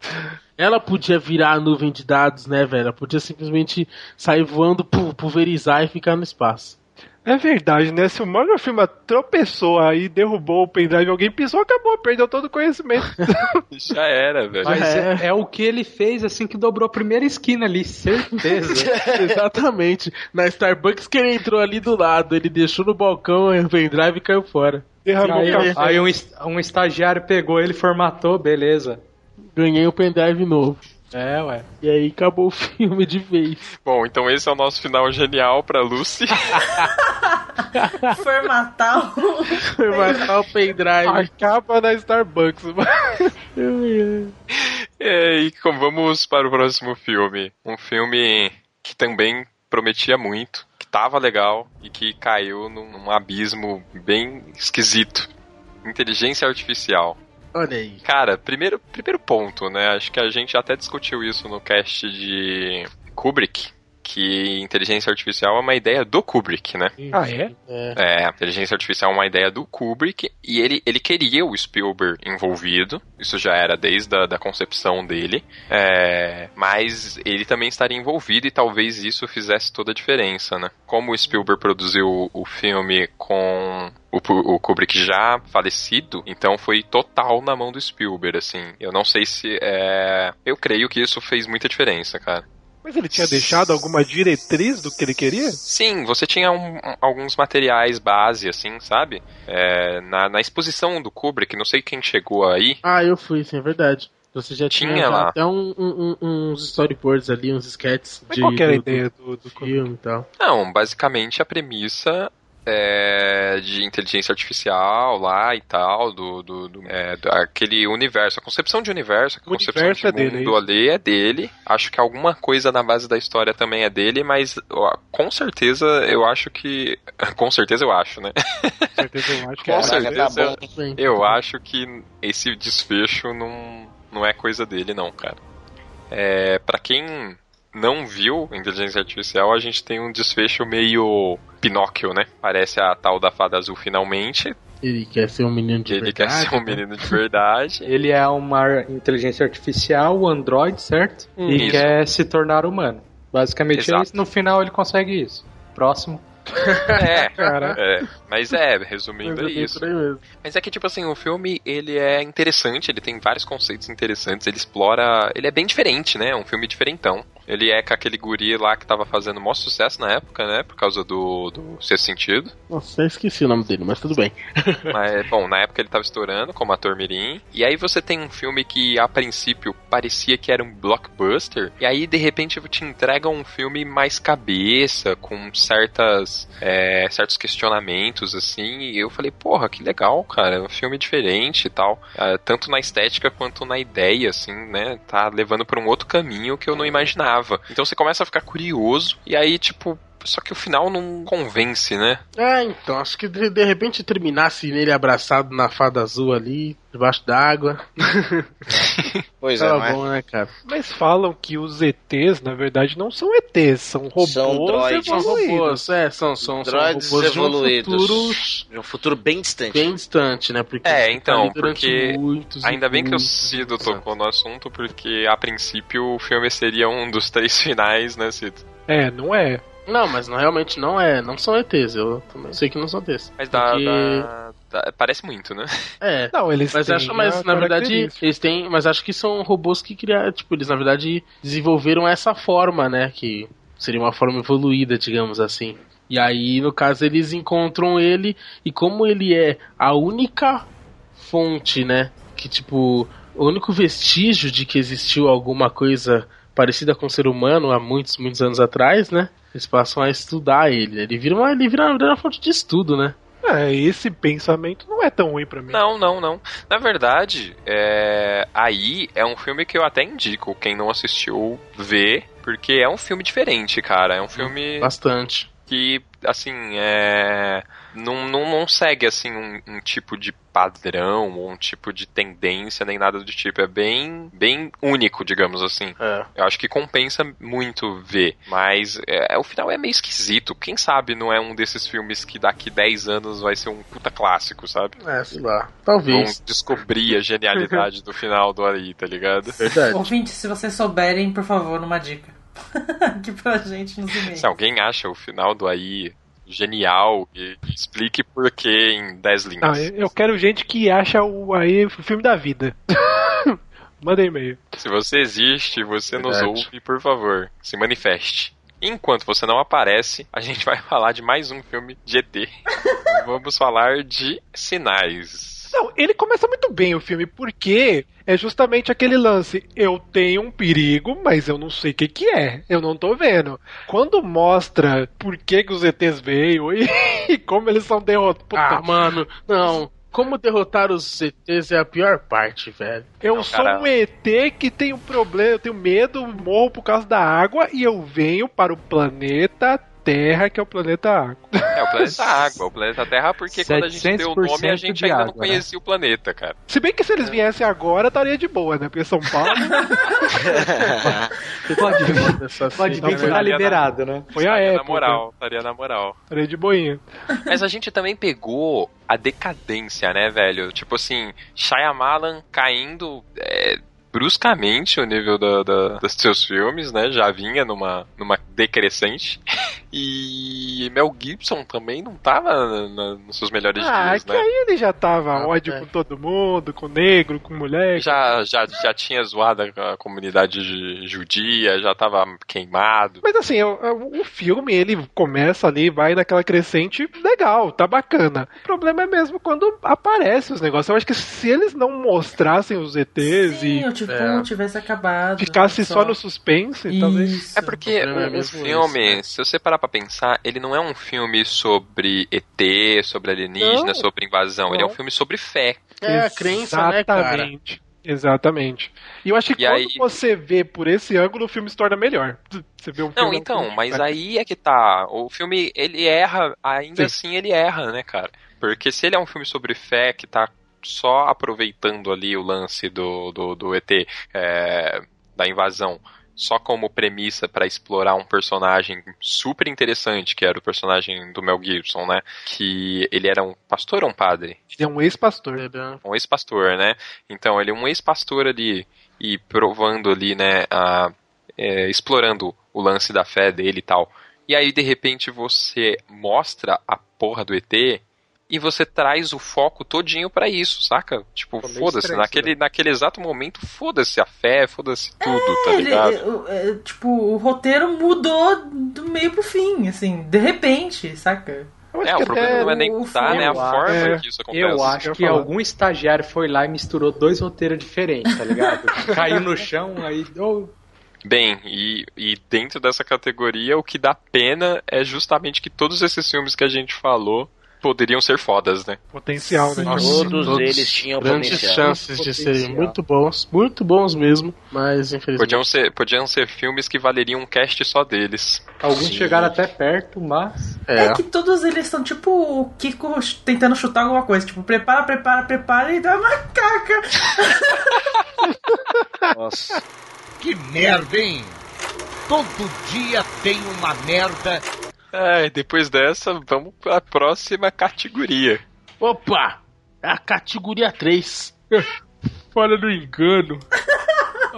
Ela podia virar a nuvem de dados, né, velho? Ela podia simplesmente sair voando, pu- pulverizar e ficar no espaço. É verdade, né? Se o Morgan Freeman tropeçou aí, derrubou o pendrive, alguém pisou, acabou, perdeu todo o conhecimento. [laughs] Já era, velho. Mas É. é. é o que ele fez assim que dobrou a primeira esquina ali, certeza. [laughs] Exatamente. Na Starbucks que ele entrou ali do lado, ele deixou no balcão o pendrive e caiu fora. Derramou aí, o café. aí um, es- um estagiário pegou ele, formatou, beleza. Ganhei o pendrive novo. É, ué. E aí acabou o [laughs] filme de vez. Bom, então esse é o nosso final genial pra Lucy. [laughs] Formatar o... Foi matar o pendrive. Acaba na Starbucks. [laughs] É, e como vamos para o próximo filme. Um filme que também prometia muito, que tava legal e que caiu num, num abismo bem esquisito. Inteligência artificial. Olha aí. Cara, primeiro, primeiro ponto, né? Acho que a gente até discutiu isso no cast de Kubrick. Que inteligência artificial é uma ideia do Kubrick, né? ah, é? É, inteligência artificial é uma ideia do Kubrick e ele, ele queria o Spielberg envolvido, isso já era desde a da concepção dele, é, mas ele também estaria envolvido e talvez isso fizesse toda a diferença, né? Como o Spielberg produziu o filme com o Kubrick já falecido, então foi total na mão do Spielberg, assim. Eu não sei se é... Eu creio que isso fez muita diferença, cara. Mas ele tinha deixado alguma diretriz do que ele queria? Sim, você tinha um- alguns materiais base, assim, sabe? É, na, na exposição do Kubrick, não sei quem chegou aí. Ah, eu fui, sim, é verdade. Você já tinha, Tinha já lá. até um- um- um- uns storyboards ali, uns sketches Mas de, qual que era a do- do ideia do, do filme e tal. Não, basicamente a premissa é, de inteligência artificial lá e tal, do, do, do- é, do- aquele universo, a concepção de universo, a O concepção universo de é dele, mundo é ali é dele. Acho que alguma coisa na base da história também é dele, mas ó, com certeza eu acho que. [laughs] Com certeza eu acho, né? Com certeza eu acho [laughs] que Com era. Caraca, certeza. tá bom. Bem, Eu acho que esse desfecho não, não é coisa dele, não, cara. É, para quem não viu Inteligência Artificial, a gente tem um desfecho meio Pinóquio, né? Parece a tal da fada azul finalmente. Ele quer ser um menino de Ele verdade. quer ser um menino de verdade. [laughs] Ele é uma inteligência artificial, um android, certo? E Isso. quer se tornar humano. Basicamente é isso. No final ele consegue isso. Próximo. [laughs] É, Cara. é, mas é, resumindo é Mas eu isso. Mas é que, tipo assim, o filme, ele é interessante, ele tem vários conceitos interessantes, ele explora... Ele é bem diferente, né? É um filme diferentão. Ele é com aquele guri lá que tava fazendo o maior sucesso na época, né? Por causa do, do Sexto Sentido. Nossa, eu esqueci o nome dele, mas tudo bem. [laughs] Mas, bom, na época ele tava estourando como ator mirim. E aí você tem um filme que, a princípio, parecia que era um blockbuster. E aí, de repente, te entregam um filme mais cabeça, com certas, é, certos questionamentos, assim. E eu falei, porra, que legal, cara. É um filme diferente e tal. Ah, tanto na estética quanto na ideia, assim, né? Tá levando pra um outro caminho que eu não imaginava. Então você começa a ficar curioso. E aí, tipo, Só que o final não convence, né? É, então, acho que de, de repente terminasse nele abraçado na fada azul ali, debaixo d'água. [laughs] Pois é, Tava é? bom, né, cara? Mas falam que os ETs, na verdade, não são ETs, são robôs São droids. São evoluídos. robôs, é, são, são, são Droids robôs de um evoluídos. futuro De um futuro bem distante. bem distante, né? Porque É, tá então, porque muitos Ainda bem que o Cido tocou no assunto, porque a princípio o filme seria um dos três [laughs] finais, né, Cido? É, não é. Não, mas não, realmente não é, não são ETs, eu também sei que não são ETs. Mas dá, Porque- dá- dá- Parece muito, né? É, [laughs] Não, eles Mas têm acho, mas na verdade eles têm, mas acho que são robôs que criaram, tipo, eles na verdade desenvolveram essa forma, né, que seria uma forma evoluída, digamos assim. E aí, no caso, eles encontram ele e como ele é a única fonte, né, que tipo, o único vestígio de que existiu alguma coisa parecida com o ser humano há muitos, muitos anos atrás, né? Eles passam a estudar ele. Ele vira uma, ele vira, vira uma fonte de estudo, né? É, esse pensamento não é tão ruim pra mim. Não, não, não. Na verdade, é... aí é um filme que eu até indico quem não assistiu ver, porque é um filme diferente, cara. É um filme Bastante. que, assim, é... não, não, não segue, assim, um, um tipo de padrão ou um tipo de tendência, nem nada do tipo. É bem, bem único, digamos assim. É. Eu acho que compensa muito ver, mas é, o final é meio esquisito. Quem sabe não é um desses filmes que daqui 10 anos vai ser um puta clássico, sabe? É, sei lá. Vão Talvez. descobrir a genialidade do final do Ali, tá ligado? Verdade. Ouvinte, se vocês souberem, por favor, uma dica. [laughs] Aqui pra gente nos e-mails. Se alguém acha o final do AI genial, e explique por que em 10 Não, linhas. eu eu quero gente que acha o aí o filme da vida. [laughs] Manda e-mail. Se você existe, você nos Verdade. ouve, por favor, se manifeste. Enquanto você não aparece, a gente [laughs] vai falar de mais um filme de ET. [laughs] Vamos falar de Sinais. Não, ele começa muito bem o filme, porque é justamente aquele lance. Eu tenho um perigo, mas eu não sei o que, que é. Eu não tô vendo. Quando mostra por que, que os ETs veio e, [laughs] e como eles são derrotados. Ah, mano, não. Como derrotar os ETs é a pior parte, velho. Eu Não, sou cara. um ET que tem um problema, eu tenho medo, morro por causa da água e eu venho para o planeta Terra, que é o planeta Água. É o planeta [laughs] Água, o planeta Terra, porque quando a gente deu o nome, a 700% gente ainda não água, né? conhecia o planeta, cara. Se bem que se eles viessem agora, estaria de boa, né? Porque São Paulo [laughs] Pode vir, pode vir que né? tá liberado, né? foi a época. na moral, estaria na moral. Estaria de boinha. Mas a gente também pegou a decadência, né, velho? Tipo assim, Shyamalan caindo é, bruscamente o nível da, da- dos seus filmes, né? Já vinha numa, numa decrescente. [laughs] E Mel Gibson também não tava na- na- nos seus melhores Ah, dias, que né? aí ele já tava Ah, ódio é. com todo mundo, com negro, com mulher. Já, já, já tinha zoado a comunidade ju- judia, já tava queimado. Mas assim, o, o filme, ele começa ali, vai naquela crescente legal, tá bacana. O problema é mesmo quando aparecem os negócios. Eu acho que se eles não mostrassem os ETs Sim, e tipo É. tivesse acabado. ficasse só no suspense, talvez. Isso. É porque o, o filme, esse, né? se você parar pra pensar, ele não é um filme sobre ET, sobre alienígena, Não. sobre invasão. Ele é um Não. filme sobre fé. É a crença, né, cara? Exatamente. Exatamente. E eu acho que E quando aí- você vê por esse ângulo, o filme se torna melhor. [laughs] Você vê um Não, filme então, mas aí é que tá. O filme, ele erra, ainda Sim. assim ele erra, né, cara? Porque se ele é um filme sobre fé que tá só aproveitando ali o lance do, do, do ET, é, da invasão, só como premissa pra explorar um personagem super interessante, que era o personagem do Mel Gibson, né? Que ele era um pastor ou um padre? Ele é um ex-pastor. um ex-pastor, né? Então ele é um ex-pastor ali e provando ali, né, a, é, explorando o lance da fé dele e tal. E aí de repente você mostra a porra do ET e você traz o foco todinho pra isso, saca? Tipo, foda-se, naquele, naquele exato momento, foda-se a fé, foda-se tudo, tá Ele- ligado? é, é, tipo, o roteiro mudou do meio pro fim, assim, de repente, saca? Eu acho É, que o problema não é nem mudar, né? A filme- forma É, que isso acontece. Eu acho que algum estagiário foi lá e misturou dois roteiros diferentes, tá ligado? [laughs] Caiu no chão, aí. ô, Bem, e, e dentro dessa categoria, o que dá pena é justamente que todos esses filmes que a gente falou poderiam ser fodas, né? Potencial, né? Todos eles tinham grandes potencial. chances de serem muito bons, muito bons mesmo, mas infelizmente. Podiam ser, podiam ser filmes que valeriam um cast só deles. Alguns Sim. chegaram até perto, mas. É. que todos eles são tipo o Kiko tentando chutar alguma coisa. Tipo, prepara, prepara, prepara e dá uma caca. [laughs] Nossa. Que merda, hein? Todo dia tem uma merda. É, e depois dessa, vamos pra próxima categoria. Opa! É a categoria 3. Fora do engano. [laughs]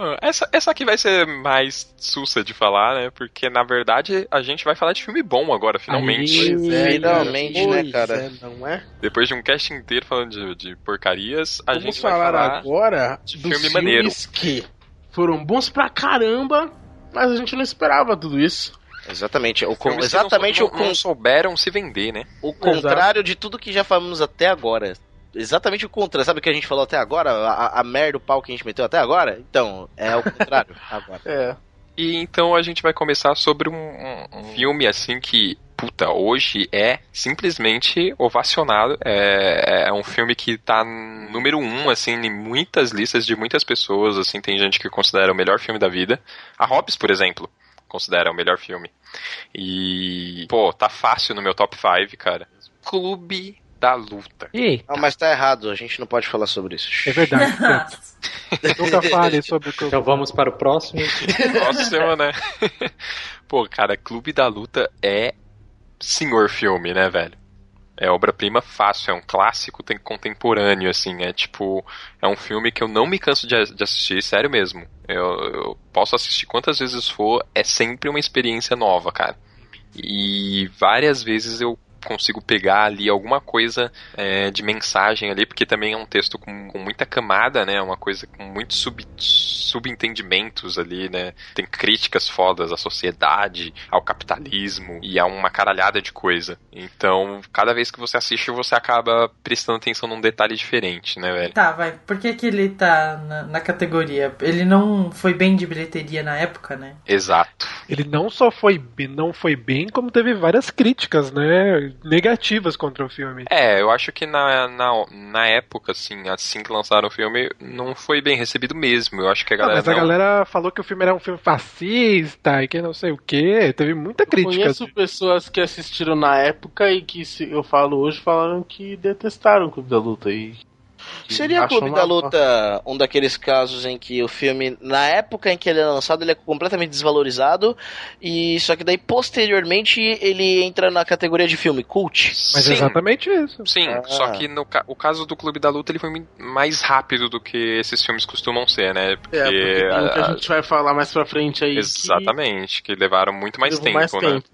Ah, Essa, essa aqui vai ser mais sussa de falar, né? Porque na verdade a gente vai falar de filme bom agora, finalmente. Pois é, Finalmente, cara. né, Pois cara? é, não é? Depois de um cast inteiro falando de, de porcarias, a Vamos gente vai falar, falar. agora de dos filme maneiro. filmes que foram bons pra caramba, mas a gente não esperava tudo isso. Exatamente. O, não exatamente sou- o, não, não souberam se vender, né? o contrário de tudo que já falamos até agora. Exatamente o contrário. Sabe o que a gente falou até agora? A, a- a merda, o pau que a gente meteu até agora? Então, é o contrário [laughs] agora. É. E então a gente vai começar sobre um, um- um filme assim que, puta, hoje é simplesmente ovacionado. É, é um filme que tá número um, assim, em muitas listas de muitas pessoas, assim, tem gente que considera o melhor filme da vida. A Hobbs, por exemplo, considera o melhor filme. E, pô, tá fácil no meu top 5, cara. Clube da Luta. Ih, Não, mas tá errado. A gente não pode falar sobre isso. é verdade. [laughs] Nunca fale sobre o eu Então vamos para o próximo. Próximo, né? [laughs] Pô, cara, Clube da Luta é senhor filme, né, velho? É obra-prima fácil, é um clássico tem- contemporâneo, assim, é tipo, é um filme que eu não me canso de, de assistir, sério mesmo. Eu, eu posso assistir quantas vezes for, é sempre uma experiência nova, cara. E várias vezes eu consigo pegar ali alguma coisa é, de mensagem ali, porque também é um texto com, com muita camada, né? Uma coisa com muitos sub, subentendimentos ali, né? Tem críticas fodas à sociedade, ao capitalismo e a uma caralhada de coisa. Então, cada vez que você assiste, você acaba prestando atenção num detalhe diferente, né, velho? Tá, vai. Por que, que ele tá na, na categoria? Ele não foi bem de bilheteria na época, né? Exato. Ele não só foi não foi bem, como teve várias críticas, né? Negativas contra o filme. É, eu acho que na, na, na época, assim, assim que lançaram o filme, não foi bem recebido mesmo. Eu acho que a Ah, galera. mas a não- galera falou que o filme era um filme fascista e que não sei o que. Teve muita crítica. Conheço pessoas que assistiram na época e que se eu falo hoje falaram que detestaram o Clube da Luta e Seria Clube uma- da Luta um daqueles casos em que o filme, na época em que ele é lançado, ele é completamente desvalorizado, e só que daí posteriormente ele entra na categoria de filme cult. Mas Sim. é exatamente isso. Sim, Ah. só que no ca- o caso do Clube da Luta ele foi mais rápido do que esses filmes costumam ser, né? Porque, É, porque um que a a- gente vai falar mais pra frente aí. que Exatamente, que, levaram muito mais tempo, mais né? tempo.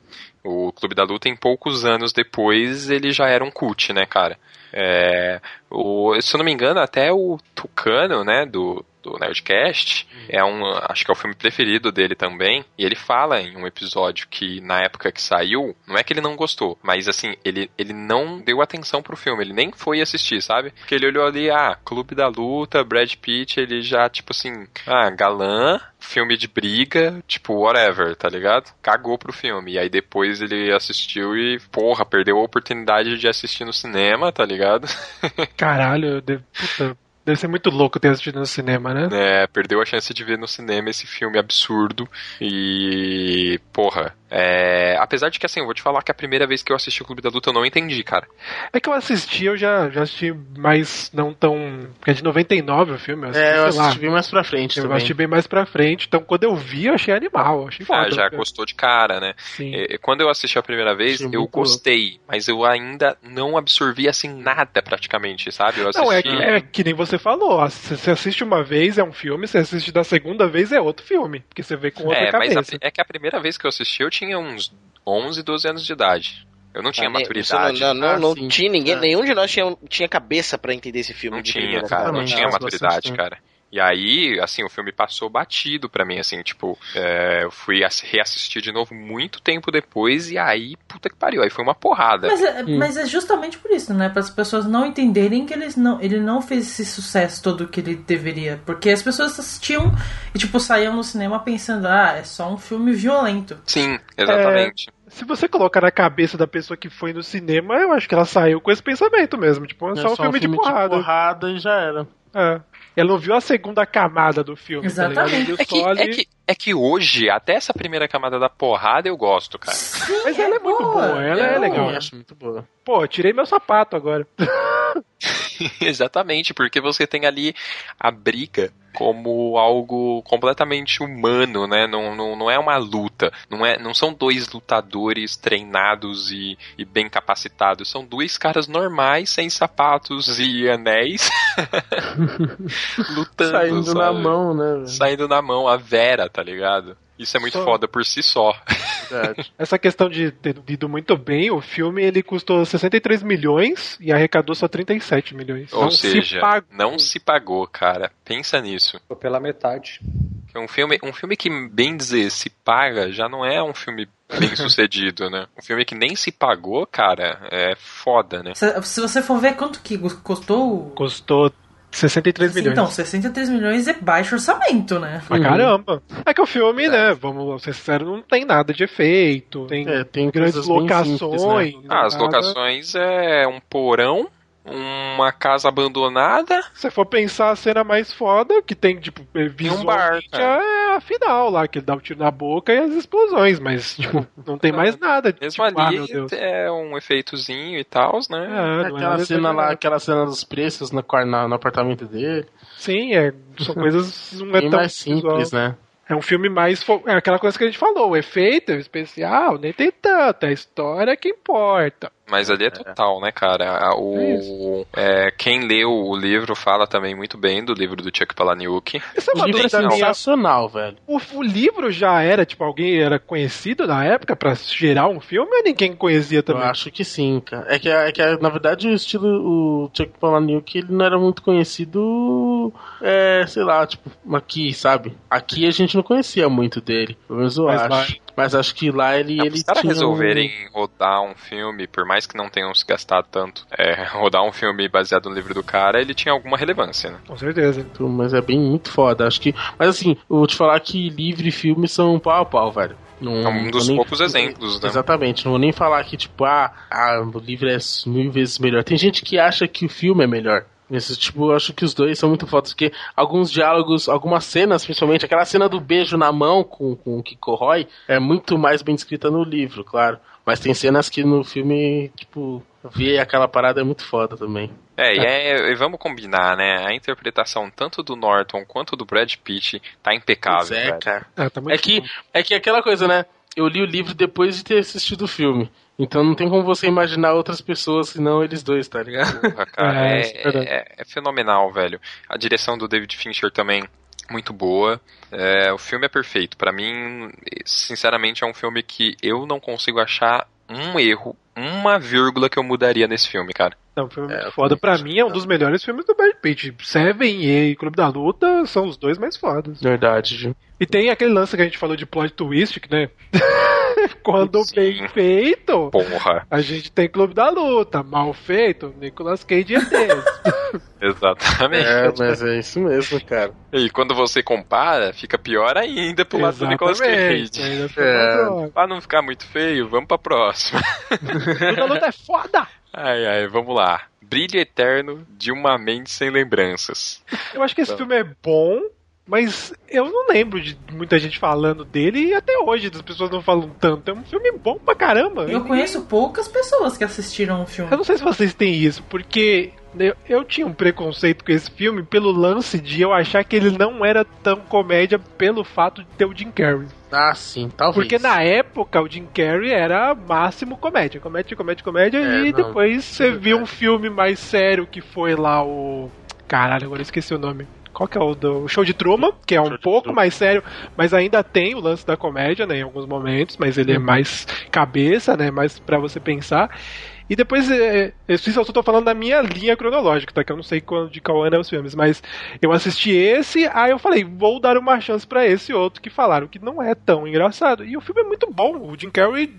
O Clube da Luta, em poucos anos depois, ele já era um cult, né, cara? É, o, se eu não me engano, até o Tucano, né, do, do Nerdcast, é um, acho que é o filme preferido dele também, e ele fala em um episódio que na época que saiu, não é que ele não gostou, mas assim, ele, ele não deu atenção pro filme, ele nem foi assistir, sabe? Porque ele olhou ali, ah, Clube da Luta, Brad Pitt, ele já, tipo assim, ah, galã, filme de briga, tipo, whatever, tá ligado? Cagou pro filme. E aí depois ele assistiu e, porra, perdeu a oportunidade de assistir no cinema, tá ligado? [laughs] Caralho, de- puta, deve ser muito louco ter assistido no cinema, né? É, perdeu a chance de ver no cinema esse filme absurdo. E, porra, é, apesar de que assim, eu vou te falar que a primeira vez que eu assisti o Clube da Luta eu não entendi, cara. É que eu assisti, eu já, já assisti mais não tão. Porque é de 99 o filme, eu assisti, É, eu sei lá. assisti bem mais pra frente Eu também. assisti bem mais pra frente, então quando eu vi, eu achei animal, eu achei foda. Ah, já gostou de cara, né? Sim. E- Quando eu assisti a primeira vez, Achei eu gostei, mas eu ainda não absorvi assim nada praticamente, sabe? Eu Não, é, assisti. é que nem você falou, ó, se você assiste uma vez é um filme, se assiste da segunda vez é outro filme, porque você vê com outra É, mas cabeça. a- é que a primeira vez que eu assisti eu tinha uns 11, 12 anos de idade. Eu não tinha Ah, nem- maturidade. Não, não, Ah, não tinha ninguém, É. nenhum de nós tinha, tinha cabeça pra entender esse filme. Não de tinha, primeira, cara, não Exatamente, tinha maturidade, cara. E aí, assim, o filme passou batido pra mim, assim, tipo, é, eu fui ass- reassistir de novo muito tempo depois e aí, puta que pariu, aí foi uma porrada. Mas é, mas é justamente por isso, né? Para as pessoas não entenderem que eles não, ele não fez esse sucesso todo que ele deveria. Porque as pessoas assistiam e, tipo, saíam no cinema pensando, ah, é só um filme violento. Sim, exatamente. Se você colocar na cabeça da pessoa que foi no cinema, eu acho que ela saiu com esse pensamento mesmo. Tipo, é É só um filme, de porrada. porrada e já era. É. Ela não viu a segunda camada do filme. tá ligado? Ela viu É que, só ali- é, que, é que hoje, até essa primeira camada da porrada eu gosto, cara. Mas ela é muito boa, ela é, Eu legal. acho muito boa. Pô, tirei meu sapato agora. [laughs] Exatamente, porque você tem ali a briga como algo completamente humano, né? Não, não, não é uma luta. Não, é, não são dois lutadores treinados e, e bem capacitados. São dois caras normais, sem sapatos e anéis, [laughs] [laughs] lutando. Saindo na sabe? mão, né? Saindo na mão, a Vera, tá ligado? Isso é muito Só- foda por si só. Verdade. [laughs] Essa questão de ter ido muito bem, o filme ele custou 63 milhões e arrecadou só 37 milhões. Ou Não seja, se pagou. não se pagou, cara. Pensa nisso. Ficou pela metade. Um filme, um filme que, bem dizer, se paga, já não é um filme bem [laughs] sucedido, né? Um filme que nem se pagou, cara, é foda, né? Se, se você for ver quanto que custou. Custou 63 milhões. Então, 63 milhões é baixo orçamento, né? Pra caramba. É que o filme, né, vamos ser sinceros, não tem nada de efeito. Tem, É, tem grandes bem simples, locações. né? Ah, as locações é um porão, uma casa abandonada. Se você for pensar a cena mais foda, que tem, tipo, bar, visualmente, cara. é a final lá, que ele dá o tiro na boca e as explosões, mas, tipo, não tem mais nada. Mesmo tipo, ah, ali Deus. é um efeitozinho e tal, né? É, não é Aquela cena lá, exagerado. aquela cena dos preços no, na- no apartamento dele. Sim, é, são coisas. Não é Bem tão mais simples, visual. né? É um filme mais. fo- É aquela coisa que a gente falou: o efeito o especial nem tem tanto, é a história que importa. Mas ali é total, né, cara? O, é, quem leu o livro fala também muito bem do livro do Chuck Palahniuk. Essa é O uma livro é sensacional, velho. O, o livro já era, tipo, alguém era conhecido na época pra gerar um filme ou ninguém conhecia Eu também? acho que sim, cara. É que, é que na verdade, o estilo, o Chuck Palahniuk, ele não era muito conhecido, é, sei lá, tipo, aqui, sabe? Aqui a gente não conhecia muito dele, pelo menos eu Mas acho. lá- Mas acho que lá ele, Não, ele os caras tinha um- resolverem rodar um filme, por mais que não tenham se gastado tanto, é, [laughs] rodar um filme baseado no livro do cara, ele tinha alguma relevância, né? Com certeza. um- Mas é bem muito foda, acho que... Mas assim, eu vou te falar que livro e filme são pau a pau, velho. Não, É um dos nem- poucos exemplos, né? Exatamente, não vou nem falar que, tipo, ah, ah, o livro é mil vezes melhor. Tem gente que acha que o filme é melhor. Esse, tipo, eu acho que os dois são muito fodas, porque alguns diálogos, algumas cenas, principalmente, aquela cena do beijo na mão com, com o Kiko Roy, é muito mais bem descrita no livro, claro. Mas tem cenas que no filme, tipo, ver aquela parada é muito foda também. É, e, é, e vamos combinar, né? A interpretação tanto do Norton quanto do Brad Pitt tá impecável, Pois é, cara. Ah, tá muito É que, é que aquela coisa, né? Eu li o livro depois de ter assistido o filme. Então não tem como você imaginar outras pessoas senão eles dois, tá ligado? Porra, cara, [laughs] É, é, é é- é fenomenal, velho. A direção do David Fincher também muito boa. É, o filme é perfeito. Pra mim, sinceramente, é um filme que eu não consigo achar um erro, uma vírgula que eu mudaria nesse filme, cara. Não, foi muito É, foda. Pra mim é um dos melhores filmes do Brad Pitt. Seven e Clube da Luta são os dois mais fodas. Verdade, viu? E tem aquele lance que a gente falou de plot twist, né? [laughs] Quando Sim. bem feito, Porra, a gente tem Clube da Luta. Mal feito, Nicolas Cage [laughs] é desse. exatamente. É, mas é isso mesmo, cara. E quando você compara, fica pior ainda pro lado do Nicolas Cage. É. Pra não ficar muito feio, vamos pra próxima. [laughs] [laughs] Da Luta é foda! Ai, ai, vamos lá. Brilho Eterno de uma Mente Sem Lembranças. Eu acho que esse filme é bom, mas eu não lembro de muita gente falando dele e até hoje as pessoas não falam tanto. É um filme bom pra caramba. Eu conheço poucas pessoas que assistiram o filme. Eu não sei se vocês têm isso, porque eu, eu tinha um preconceito com esse filme pelo lance de eu achar que ele não era tão comédia pelo fato de ter o Jim Carrey. Ah, sim, talvez. Porque na época o Jim Carrey era máximo comédia, comédia, comédia, comédia, É, e não, depois você é viu um filme mais sério que foi lá o. Caralho, agora eu esqueci o nome. Qual que é o do o Show de Truman, que é um pouco Truman. mais sério, mas ainda tem o lance da comédia, né, em alguns momentos, mas ele é Uhum. mais cabeça, né, mais pra você pensar. E depois, é, é, isso eu só tô falando da minha linha cronológica, tá? Que eu não sei quando de qual ano é os filmes, mas eu assisti esse, aí eu falei, vou dar uma chance pra esse outro que falaram que não é tão engraçado. E o filme é muito bom, o Jim Carrey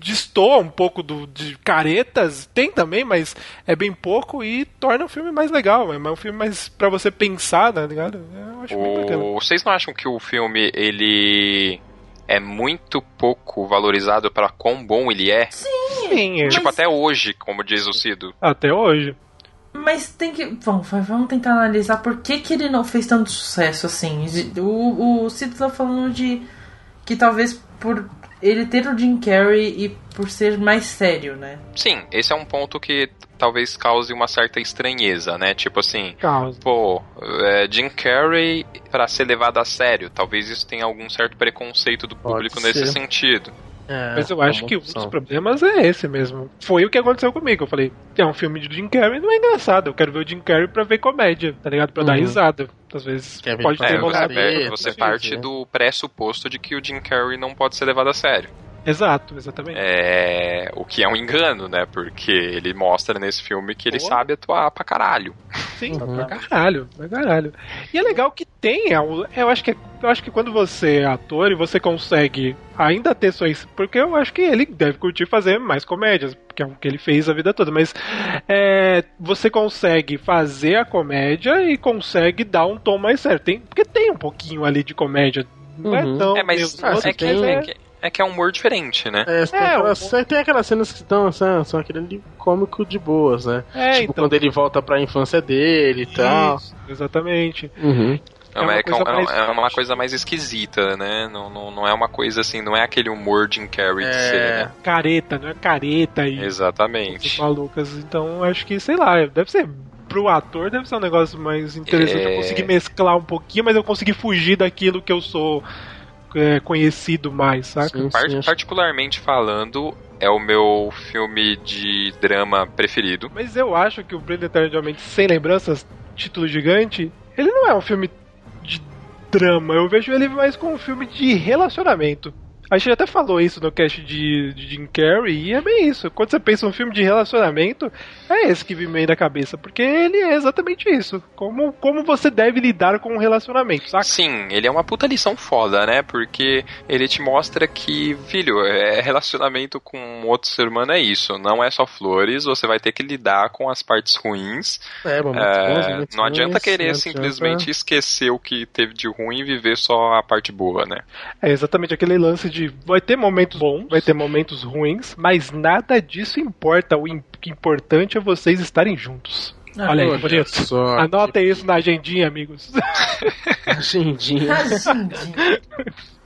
destoa um pouco do, de caretas, tem também, mas é bem pouco e torna o filme mais legal, é um filme mais pra você pensar, tá ligado? Eu acho bem bacana. O... Vocês não acham que o filme, ele é muito pouco valorizado para quão bom ele é. Sim, é. Tipo, Mas- até hoje, como diz o Cido. até hoje. Mas tem que. Vamos, vamos tentar analisar por que, que ele não fez tanto sucesso assim. O, o Cito tá falando de. Que talvez por ele ter o Jim Carrey e por ser mais sério, né? Sim, esse é um ponto que talvez cause uma certa estranheza, né? Tipo assim, Causa. pô, é, Jim Carrey pra ser levado a sério. Talvez isso tenha algum certo preconceito do Pode público ser. nesse sentido. É, Mas eu é acho que um dos problemas é esse mesmo. Foi o que aconteceu comigo. Eu falei, é um filme de Jim Carrey, não é engraçado. Eu quero ver o Jim Carrey pra ver comédia, tá ligado? Pra dar Uhum. risada. Às vezes Quer pode ter É, você, per- você parte do pressuposto de que o Jim Carrey não pode ser levado a sério. Exato, exatamente. É, o que é um engano, né? Porque ele mostra nesse filme que ele Pô. sabe atuar pra caralho. Sim, Uhum. pra caralho, pra caralho. E é legal que tenha. o- Eu acho que, eu acho que quando você é ator e você consegue ainda ter sua. Porque eu acho que ele deve curtir fazer mais comédias, porque é o que ele fez a vida toda. Mas é, você consegue fazer a comédia e consegue dar um tom mais sério. Tem, porque tem um pouquinho ali de comédia. Não é Uhum. tão. É, mas Deus, ah, é, você que, tem- é, que, é que é um humor diferente, né? É, tem, É, aquelas, o- tem aquelas cenas que estão, são, são aquele ali cômico de boas, né? É, tipo, então. quando ele volta pra infância dele e tal. Isso, exatamente. Uhum. É É uma, é é um- coisa mais- é uma coisa mais esquisita, né? Não, não, não é uma coisa assim, não é aquele humor Jim Carrey de É. ser, né? Careta, não é careta e. coisas Exatamente. malucas. Então acho que, sei lá, deve ser. Pro ator deve ser um negócio mais interessante. É. Eu consegui mesclar um pouquinho, mas eu consegui fugir daquilo que eu sou é, conhecido mais, saca? Sim, Par- sim, particularmente falando, é o meu filme de drama preferido. Mas eu acho que o Brilho Eterno de Mente Sem Lembranças, título gigante, ele não é um filme de drama. Eu vejo ele mais como um filme de relacionamento. A gente até falou isso no cast de, de Jim Carrey, e é bem isso. Quando você pensa um filme de relacionamento, é esse que vem meio da cabeça, porque ele é exatamente isso. Como, como você deve lidar com um relacionamento, saca? Sim, ele é uma puta lição foda, né? Porque ele te mostra que, filho, é relacionamento com outro ser humano é isso. Não é só flores, você vai ter que lidar com as partes ruins. É, momentos É, bons, não adianta querer não simplesmente adianta- esquecer o que teve de ruim e viver só a parte boa, né? É exatamente aquele lance de vai ter momentos bons, vai ter momentos ruins, mas nada disso importa. O im- que importante é vocês estarem juntos. Ah, Olha aí, bonito. só, Anotem isso na agendinha, amigos. [laughs] Agendinha.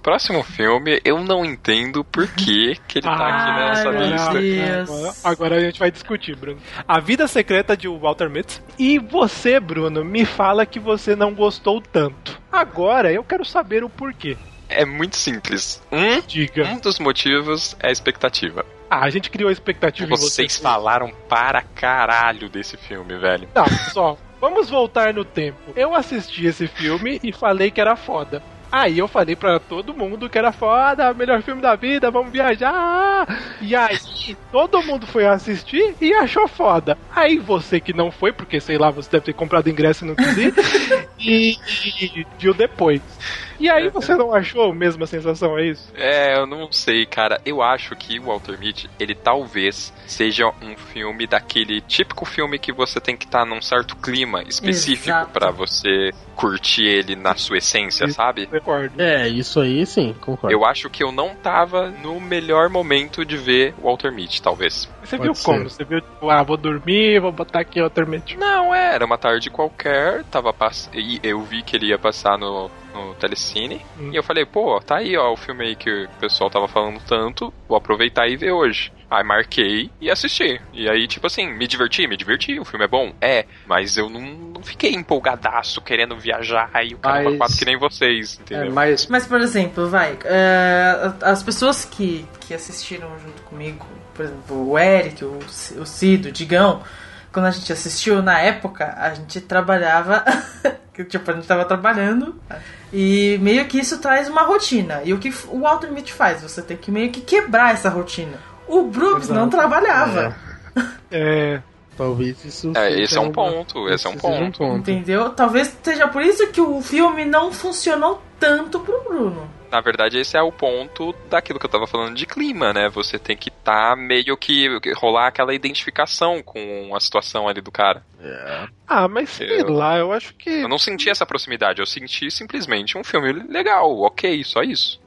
Próximo filme, eu não entendo por que, que ele tá aqui nessa lista. Agora, agora a gente vai discutir, Bruno. A Vida Secreta de Walter Mitty. E você, Bruno, me fala que você não gostou tanto. Agora eu quero saber o porquê. É muito simples. Um, Diga. um dos motivos é a expectativa. Ah, a gente criou a expectativa em você. Vocês falaram para caralho desse filme, velho. Não, pessoal, vamos voltar no tempo. Eu assisti esse filme e falei que era foda. Aí eu falei pra todo mundo que era foda, melhor filme da vida, vamos viajar. E aí todo mundo foi assistir e achou foda. Aí você que não foi, porque sei lá, você deve ter comprado ingresso e não quis ir, [laughs] e, e viu depois. E aí você não achou a mesma sensação, é isso? É, eu não sei, cara. Eu acho que o Walter Mitty, ele talvez seja um filme daquele típico filme que você tem que estar num certo clima específico pra você curtir ele na sua essência, Isso. sabe? Recordo. É, isso aí sim, concordo. Eu acho que eu não tava no melhor momento de ver o Walter Mitty, talvez. Você Pode viu ser. como? Você viu, tipo, ah, vou dormir, vou botar aqui Walter Mitty. Não, é, era uma tarde qualquer, tava pass... e eu vi que ele ia passar no, no Telecine, Hum. e eu falei, pô, tá aí, ó, o filme aí que o pessoal tava falando tanto, vou aproveitar e ver hoje. Aí marquei e assisti. E aí, tipo assim, me diverti, me diverti, o filme é bom, é, mas eu não, não fiquei empolgadaço querendo viajar e o caramba Mas- quatro que nem vocês, É, entendeu? mas Mas, por exemplo, vai, é, as pessoas que, que assistiram junto comigo, por exemplo, o Eric, o, o Cido, o Digão, quando a gente assistiu, na época, a gente trabalhava, [laughs] que, tipo, a gente tava trabalhando, e meio que isso traz uma rotina. E o que o Walter Mitty faz? Você tem que meio que quebrar essa rotina. O Brooks não Exato. trabalhava, É. Talvez isso. É, seja esse é um ponto, esse é um seja um ponto. ponto. entendeu? Talvez seja por isso que o filme não funcionou tanto pro Bruno. Na verdade, esse é o ponto daquilo que eu tava falando de clima, né? Você tem que tá meio que rolar aquela identificação com a situação ali do cara. Ah, mas sei Eu- lá, eu acho que. Eu não senti essa proximidade, eu senti simplesmente um filme legal, ok, só isso.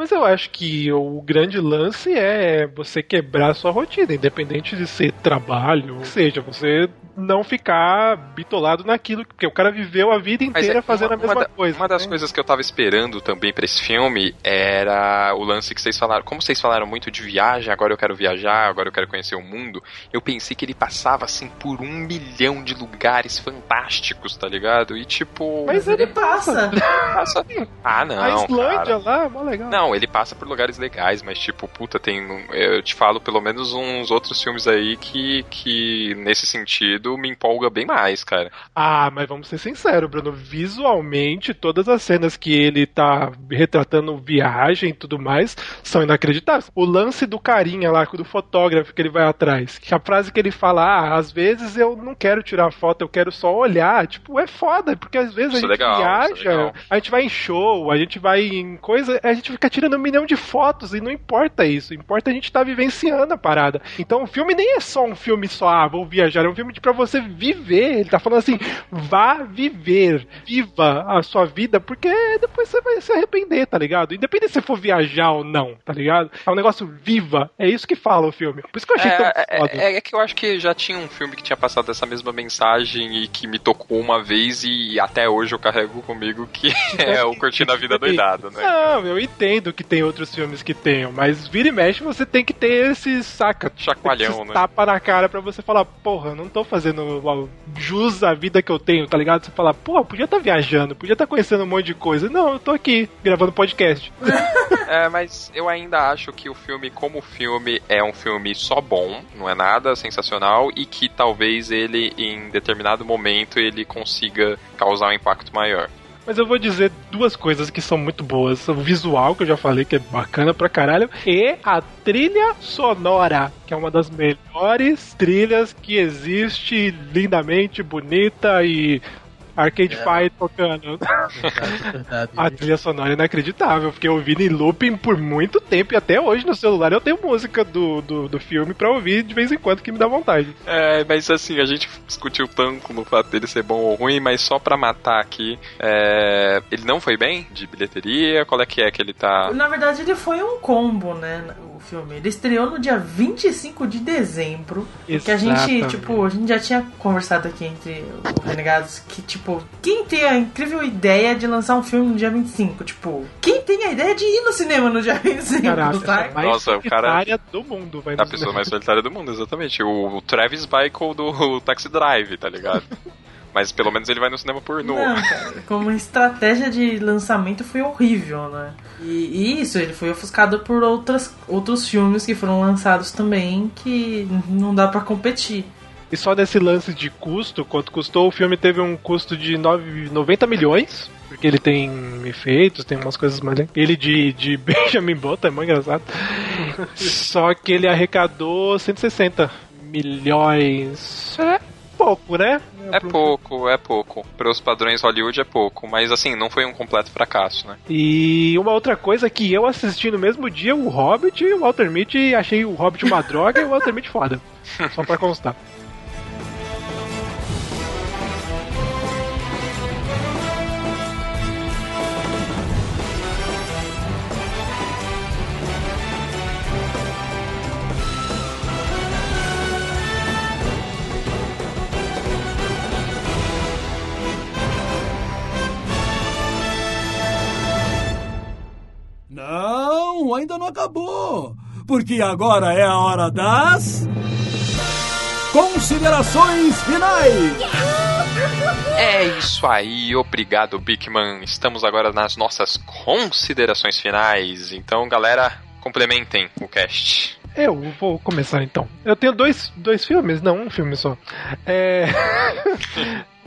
Mas eu acho que o grande lance é você quebrar sua rotina, independente de ser trabalho, seja, você não ficar bitolado naquilo, porque o cara viveu a vida inteira é, fazendo uma, a mesma uma da- coisa. Uma das né? coisas que eu tava esperando também pra esse filme era o lance que vocês falaram. Como vocês falaram muito de viagem, agora eu quero viajar, agora eu quero conhecer o mundo. Eu pensei que ele passava assim por um milhão de lugares fantásticos, tá ligado? E tipo. Mas Ele passa. [laughs] passa. Ah, não. a Islândia cara. lá, mó legal. Não, ele passa por lugares legais, mas tipo, puta, tem. um- Eu te falo pelo menos uns outros filmes aí que, que nesse sentido, me empolga bem mais, cara. Ah, mas vamos ser sinceros, Bruno. Visualmente, todas as cenas que ele tá retratando viagem e tudo mais são inacreditáveis. O lance do carinha lá, do fotógrafo que ele vai atrás. Que a frase que ele fala, ah, às vezes eu não quero tirar foto, eu quero só olhar. Tipo, é foda, porque às vezes Isso a é gente legal, é viaja, legal. a gente vai em show, a gente vai em coisa, a gente fica tirando um milhão de fotos e não importa isso. Importa a gente estar vivenciando a parada. Então o filme nem é só um filme só, ah, vou viajar, é um filme de pra você viver. Ele tá falando assim, vá viver, viva a sua vida, porque depois você vai se arrepender, tá ligado? Independente se for viajar ou não, tá ligado? É um negócio viva, é isso que fala o filme. Por isso que eu achei tão É, foda. é, é que eu acho que já tinha um filme que tinha passado essa mesma mensagem e que me tocou uma vez e até hoje eu carrego comigo, que [laughs] é o Curtindo a Vida Doidado, né? Não, eu entendo que tem outros filmes que tenham, mas vira e mexe você tem que ter esse saca. Chacoalhão, esse né? Tapa na cara pra você falar, porra, não tô fazendo ó, jus à vida que eu tenho, tá ligado? Você fala, porra, podia estar viajando, podia estar conhecendo um monte de coisa. Não, eu tô aqui gravando podcast. [laughs] É, mas eu ainda acho que o filme, como filme, é um filme só bom, não é nada sensacional e que talvez ele, em determinado momento, ele consiga causar um impacto maior. Mas eu vou dizer duas coisas que são muito boas. O visual, que eu já falei que é bacana pra caralho, e a trilha sonora, que é uma das melhores trilhas que existe, lindamente bonita e Arcade Fire tocando. [laughs] A trilha sonora é inacreditável, porque eu ouvi em looping por muito tempo e até hoje no celular eu tenho música do, do, do filme pra ouvir de vez em quando que me dá vontade. É, mas assim, a gente discutiu tanto no fato dele ser bom ou ruim, mas só pra matar aqui, é, ele não foi bem de bilheteria? Qual é que é que ele tá. Na verdade, ele foi um combo, né? O filme. Ele estreou no dia 25 de dezembro. Que a gente, Exatamente. tipo, a gente já tinha conversado aqui entre os Renegados que, tipo, quem tem a incrível ideia de lançar um filme no dia 25? Tipo, quem tem a ideia de ir no cinema no dia 25, Caraca, essa mais Nossa, o cara- solitária do mundo, vai A no pessoa mais solitária do mundo, exatamente. O, o Travis Bickle do [laughs] Taxi Drive, tá ligado? [laughs] Mas pelo menos ele vai no cinema pornô. Não, cara, como estratégia de lançamento foi horrível, né? E, e isso, ele foi ofuscado por outras, outros filmes que foram lançados também que não dá pra competir. E só nesse lance de custo, quanto custou, o filme teve um custo de nove- 90 milhões. Porque ele tem efeitos, tem umas coisas mais. Ele de, de [laughs] Benjamin Button é muito engraçado. [laughs] Só que ele arrecadou 160 milhões. É pouco, né? É pouco, é pouco. Para os padrões Hollywood é pouco, mas assim, não foi um completo fracasso, né? E uma outra coisa que eu assisti no mesmo dia, o Hobbit e o Walter Mitty, achei o Hobbit uma droga e o Walter Mitty foda. [laughs] Só pra constar. Não, ainda não acabou. Porque agora é a hora das. Considerações finais! É isso aí, obrigado, Bigman. Estamos agora nas nossas considerações finais. Então, galera, complementem o cast. Eu vou começar então. Eu tenho dois, dois filmes, não um filme só. É. [laughs]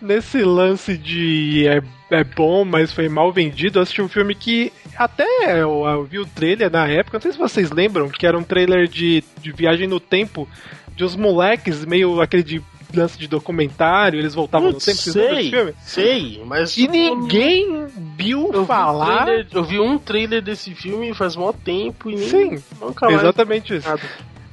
Nesse lance de é, é bom, mas foi mal vendido, eu assisti um filme que até eu, eu vi o trailer na época, não sei se vocês lembram, que era um trailer de, de viagem no tempo, de uns moleques, meio aquele de lance de documentário, eles voltavam no tempo. Sei, filme? sei, mas. E ninguém viu eu vi, um falar. trailer, eu vi um trailer desse filme faz mó tempo e nem. Sim, nunca mais exatamente isso. nada.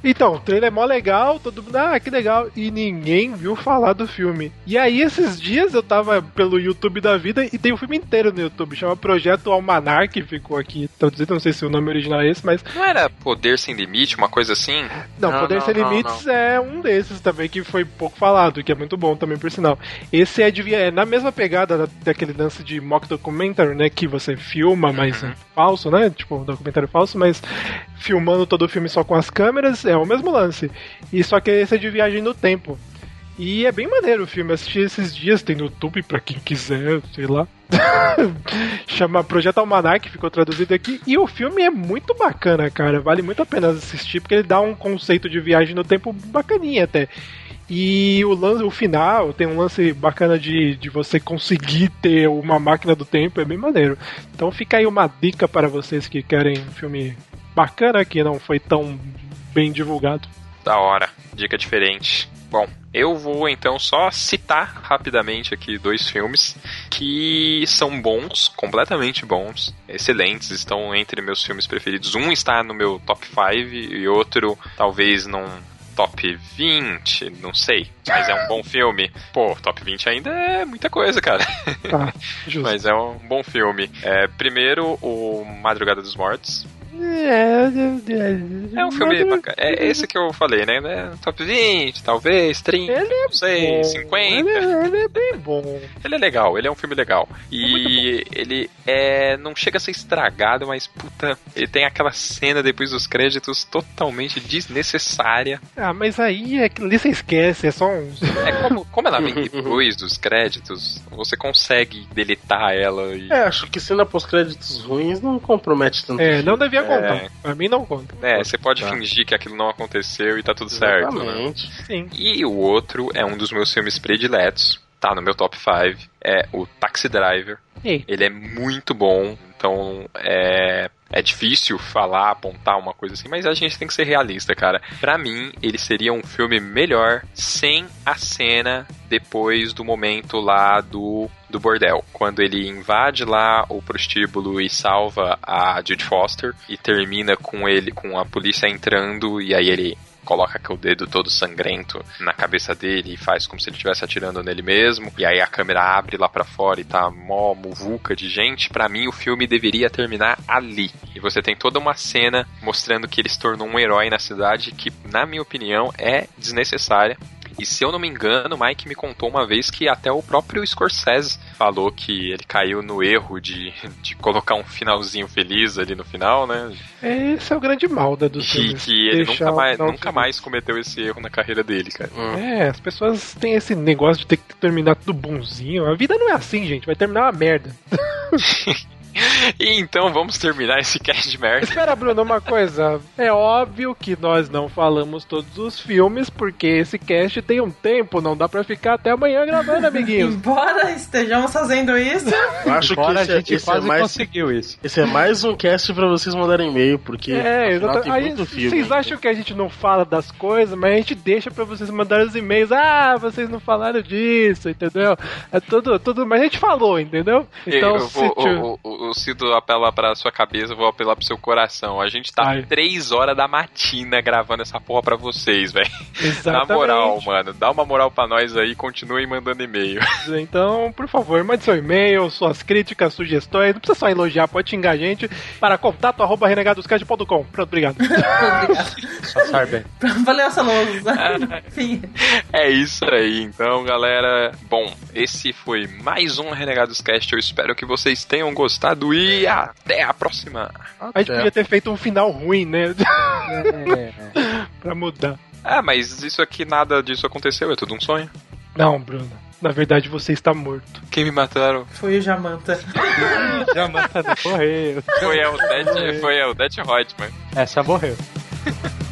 Então, o trailer é mó legal, todo mundo, ah, que legal. E ninguém viu falar do filme. E aí, esses dias eu tava pelo YouTube da vida e tem o filme inteiro no YouTube. Chama Projeto Almanar, que ficou aqui traduzido, não sei se o nome original é esse, mas. Não era Poder Sem Limite, uma coisa assim? Não, Não, Poder não, Sem não, Limites é um desses também que foi pouco falado, que é muito bom também, por sinal. Esse é, de, é na mesma pegada da- daquele lance de mock documentary, né? Que você filma, mas é falso, né? Tipo, um documentário falso, mas filmando todo o filme só com as câmeras, é o mesmo lance. E só que esse é de viagem no tempo. E é bem maneiro o filme, assisti esses dias, tem no YouTube pra quem quiser, sei lá. [laughs] Chama Projeto Almanac, ficou traduzido aqui. E o filme é muito bacana, cara. Vale muito a pena assistir, porque ele dá um conceito de viagem no tempo bacaninha até. E o lance, o final tem um lance bacana de, de você conseguir ter uma máquina do tempo, é bem maneiro. Então fica aí uma dica para vocês que querem um filme bacana que não foi tão bem divulgado. Da hora. Dica diferente. Bom, eu vou então só citar rapidamente aqui dois filmes que são bons, completamente bons, excelentes, estão entre meus filmes preferidos. Um está no meu top 5 e outro talvez num top 20, não sei, mas é um bom filme. Pô, top 20 ainda é muita coisa, cara. Tá, justo. [laughs] Mas é um bom filme. É, primeiro, o Madrugada dos Mortos. É um filme bacana. É esse que eu falei, né? É Top 20, talvez, 30, Ele é não sei, bom. 50. Ele, é- ele é bem bom. [laughs] Ele é legal, ele é um filme legal. E ele é. não chega a ser estragado, mas puta, ele tem aquela cena depois dos créditos totalmente desnecessária. Ah, mas aí é que ali você esquece, é só um. É como, como ela vem [laughs] depois dos créditos, você consegue deletar ela e. É, acho que cena pós-créditos ruins não compromete tanto. É, não devia É. contar. Pra mim não conta. É, você pode Tá. fingir que aquilo não aconteceu e tá tudo certo. Né? Exatamente. Sim. E o outro é um dos meus filmes prediletos, tá no meu top 5, é o Taxi Driver. Ei. Ele é muito bom, então é, é difícil falar, apontar uma coisa assim, mas a gente tem que ser realista, cara. Pra mim, ele seria um filme melhor sem a cena depois do momento lá do, do bordel. Quando ele invade lá o prostíbulo e salva a Jude Foster e termina com ele, com a polícia entrando e aí ele coloca o dedo todo sangrento na cabeça dele e faz como se ele estivesse atirando nele mesmo. E aí a câmera abre lá pra fora e tá mó muvuca de gente. Pra mim, o filme deveria terminar ali. E você tem toda uma cena mostrando que ele se tornou um herói na cidade que, na minha opinião, é desnecessária. E se eu não me engano, o Mike me contou uma vez que até o próprio Scorsese falou que ele caiu no erro de, de colocar um finalzinho feliz ali no final, né? Esse é o grande mal da dos E filmes. que ele nunca mais, nunca mais cometeu esse erro na carreira dele, cara. É, as pessoas têm esse negócio de ter que terminar tudo bonzinho. A vida não é assim, gente. Vai terminar uma merda. [laughs] [laughs] E então vamos terminar esse cast de merda. Espera, Bruno, uma coisa. É óbvio que nós não falamos todos os filmes, porque esse cast tem um tempo, não dá pra ficar até amanhã gravando, amiguinhos. [laughs] Embora estejamos fazendo isso, Eu acho que Embora esse, a é- gente esse é quase mais, conseguiu isso. esse é mais um cast pra vocês mandarem e-mail, porque É, afinal, tem Aí, muito filme. vocês acham que a gente não fala das coisas, mas a gente deixa pra vocês mandarem os e-mails. Ah, vocês não falaram disso, entendeu? É tudo, tudo, mas a gente falou, entendeu? Então, eu, se vou, tu- o, o, o Cido apela pra sua cabeça, eu vou apelar pro seu coração. A gente tá Ai. três horas da matina gravando essa porra pra vocês, velho. Na moral, mano. Dá uma moral pra nós aí e continuem mandando e-mail. [laughs] Então, por favor, mande seu e-mail, suas críticas, sugestões. Não precisa só elogiar, pode xingar a gente para contato arroba renegadoscast.com. Pronto, obrigado. [laughs] Sabe. valeu essa lousa. [laughs] Enfim. É isso aí, então, galera. Bom, esse foi mais um Renegados Cast. Eu espero que vocês tenham gostado e até a próxima. A gente podia ter feito um final ruim, né? [laughs] pra mudar. Ah, mas isso aqui, nada disso aconteceu, é tudo um sonho. Não, Bruno. Na verdade, você está morto. Quem me mataram Foi o Jamanta. [laughs] Já manda Morreu. foi a Odete, foi Odete Reutemann. Essa morreu. [laughs]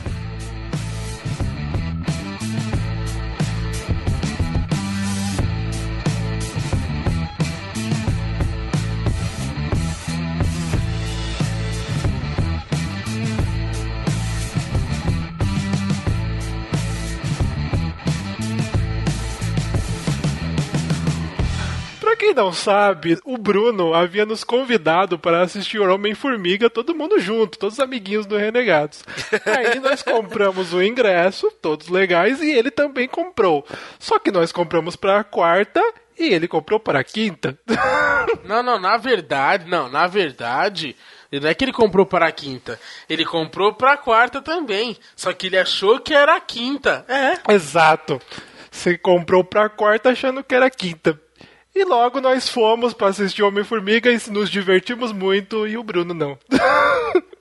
não sabe, o Bruno havia nos convidado para assistir o Homem-Formiga, todo mundo junto, todos os amiguinhos do Renegados. [laughs] Aí nós compramos o ingresso, todos legais, e ele também comprou. Só que nós compramos pra quarta e ele comprou para a quinta. [laughs] Não, não, na verdade, não, na verdade, não é que ele comprou para a quinta, ele comprou para a quarta também. Só que ele achou que era a quinta. É. Exato. Você comprou pra quarta achando que era quinta. E logo nós fomos pra assistir Homem-Formiga e nos divertimos muito e o Bruno não. [laughs]